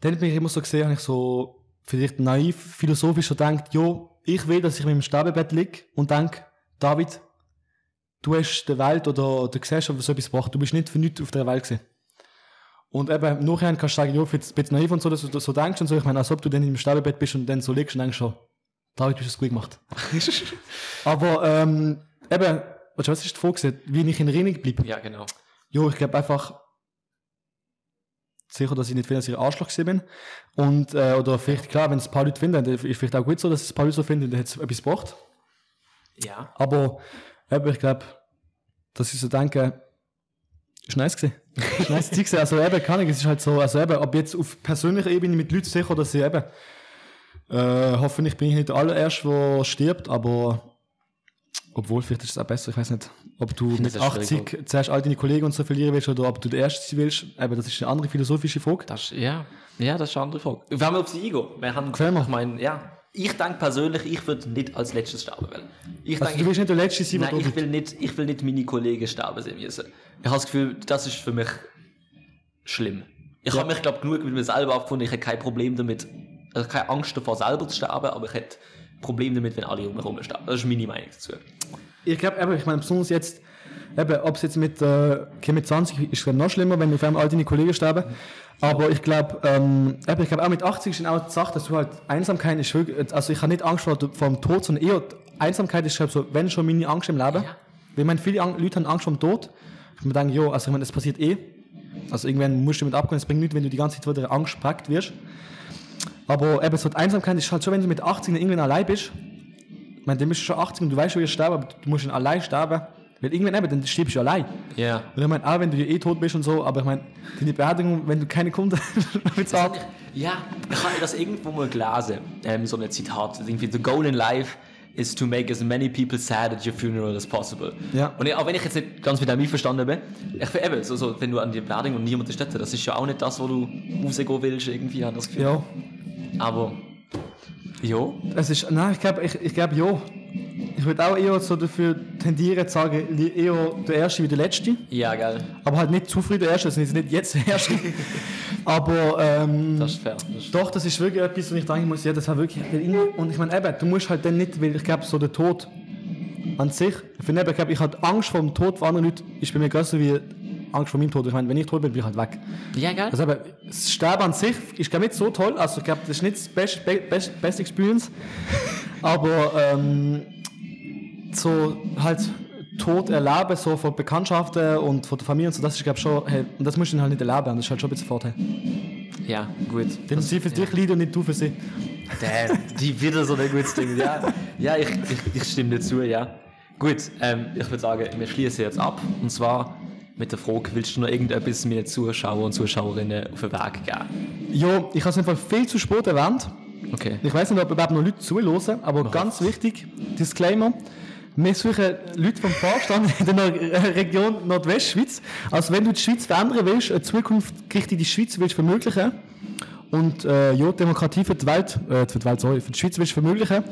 dann bin ich immer so gesehen, habe ich so vielleicht naiv, philosophisch so gedacht, jo, ich will, dass ich mit dem Sterbebett liege und denke, David, du hast der Welt oder der Gesellschaft so etwas gebracht. Du bist nicht für nichts auf der Welt gewesen. Und eben, nachher kannst du sagen, ja, jetzt ein bisschen naiv und so, dass du so denkst und so. Ich meine, als ob du dann im Sterbebett bist und dann so liegst und denkst schon, David, du hast es gut gemacht. Aber, ähm, eben, du, was ist Frage? gewesen? Wie ich in Erinnerung bleibe? Ja, genau. Jo, ich glaube einfach, sicher, dass ich nicht finanziell Arschloch gewesen bin. Und, äh, oder vielleicht, klar, wenn es ein paar Leute finden, dann ist vielleicht auch gut so, dass es ein paar Leute so finden, dann hat es etwas gebracht. Ja. Aber eben, ich glaube, dass ich so denke, ist nice gewesen. ist nice gewesen. Also eben, kann ich, es ist halt so, also eben, ob jetzt auf persönlicher Ebene mit Leuten sicher, dass ich eben, äh, hoffentlich bin ich nicht der allererste, der stirbt, aber obwohl, vielleicht ist es auch besser, ich weiß nicht, ob du mit das ist schwierig. 80 zuerst all deine Kollegen und so verlieren willst oder ob du der Erste sein willst, eben, das ist eine andere philosophische Frage. Das, ja. ja, das ist eine andere Frage. Wir auf sie eingehen, wir haben, Quäl mal. ich meine, ja, ich denke persönlich, ich würde nicht als letztes sterben wollen. Ich Also denke, du willst nicht der Letzte sein, Nein, ich will, nicht, ich will nicht meine Kollegen sterben sehen müssen. Ich habe das Gefühl, das ist für mich schlimm. Ich habe mich, glaube genug mit mir selber abgefunden. Ich hätte kein Problem damit, also keine Angst davor, selber zu sterben, aber ich hätte Problem damit, wenn alle um mich herum sterben. Das ist meine Meinung dazu. Ich glaube, ich meine, besonders jetzt, eben, ob es jetzt mit, äh, okay, mit 20 ist glaub, noch schlimmer, wenn auf einmal all deine Kollegen sterben. Aber ich glaube, ähm, ich glaube auch mit 80 ist auch die Sache, dass du halt Einsamkeit ist wirklich, also ich habe nicht Angst vor, dem Tod, sondern eher Einsamkeit ist glaub, so, wenn schon meine Angst im Leben. Ja. Ich meine, viele Leute haben Angst vor dem Tod. Ich mir denke, jo, also ich meine, das passiert eh. Also irgendwann musst du damit abgehen, es bringt nichts, wenn du die ganze Zeit von der Angst gepackt wirst. Aber eben so die Einsamkeit ist halt schon, wenn du mit 80 dann irgendwann allein bist, ich meine, dann bist du schon 80 und du weißt schon, wie sterben, aber du musst dann allein sterben. Weil irgendwann eben, dann stirbst du allein. Ja. Und ich meine, auch wenn du ja eh tot bist und so, aber ich meine, deine Beerdigung, wenn du keine Kunden bezahlt. Ja, ich habe das irgendwo mal gelesen, ähm, so ein Zitat, irgendwie, the goal in life is to make as many people sad at your funeral as possible. Ja. Und auch wenn ich jetzt nicht ganz mit dem einverstanden bin, ich finde eben, so, so, wenn du an die Beerdigung und niemand ist dort, das ist ja auch nicht das, wo du rausgehen willst, irgendwie, habe ich das Gefühl. Ja, Aber, ja, es ist, nein, ich glaube, ich, ich glaub, ja. Ich würde auch eher so dafür tendieren, zu sagen, eher der Erste wie der Letzte. ja, geil, Aber halt nicht zu früh der Erste, also nicht jetzt der Erste. aber, ähm, das ist fair. Das ist, Doch, das ist wirklich etwas, wo ich denken muss, ja, das hat wirklich. Und ich meine, eben, du musst halt dann nicht, weil ich glaube, so der Tod an sich, ich finde eben, ich glaube, ich habe Angst vor dem Tod von anderen Leuten, ist bei mir größer wie Angst vor meinem Tod. Ich meine, wenn ich tot bin, bin ich halt weg. ja, geil. Also eben, das Sterben an sich ist ich nicht so toll, also ich glaube, das ist nicht das beste, be, best, beste Experience, aber ähm, so halt Tod erleben, so von Bekanntschaften und von der Familie und so, das ist glaube schon, hey, und das musst du dann halt nicht erleben, das ist halt schon ein bisschen Vorteil. ja, gut. Denn sie für dich leiden und nicht du für sie. Damn, die wieder so ein gutes Ding. Ja, ja ich, ich, ich stimme dir zu, ja. Gut, ähm, ich würde sagen, wir schließen jetzt ab. Und zwar mit der Frage, willst du noch irgendetwas mit den Zuschauern und Zuschauerinnen auf den Weg geben? Ja, ich habe es einfach viel zu spät erwähnt. Okay. Ich weiß nicht, ob überhaupt noch Leute zuhören, aber ganz wichtig, Disclaimer. Wir suchen Leute vom Vorstand in der äh, Region Nordwestschweiz. Also wenn du die Schweiz verändern willst, eine zukunftsgerichtete Schweiz willst vermöglichen, und äh, ja, Demokratie für die Welt, äh, für die Welt, sorry, für die Schweiz willst vermöglichen,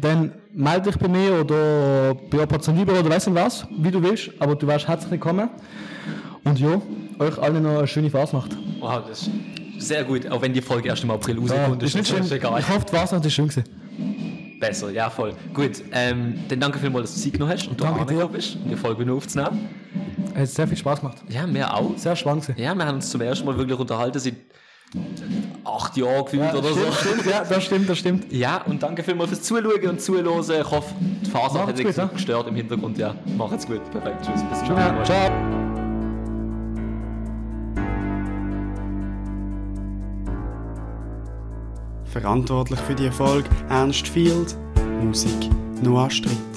dann melde dich bei mir oder bei Operation Libre oder weiss nicht was, wie du willst, aber du wärst herzlich willkommen. Und ja, euch allen noch eine schöne Fasnacht. Wow, das ist sehr gut, auch wenn die Folge erst im April Ja, rauskommt. ist nicht schlimm. egal. Ich hoffe, die Fasnacht ist schön gewesen. Besser, ja voll. Gut, ähm, dann danke vielmals, dass du Zeit genommen hast und du Danke dir. bist, die Folge noch aufzunehmen. Hat sehr viel Spaß gemacht. Ja, mir auch. Sehr spannend. Ja, wir haben uns zum ersten Mal wirklich unterhalten, seit acht Jahren gefühlt Ja, oder stimmt, so. stimmt, ja, das stimmt, das stimmt. Ja, und danke vielmals fürs Zuschauen und Zuhören. Ich hoffe, die Phase hat Macht's dich gut, ja. nicht gestört im Hintergrund. Ja, macht's gut. Perfekt. Tschüss. Bis zum nächsten Mal. ciao. Verantwortlich für die Erfolg Ernst Field, Musik Noah Stritt.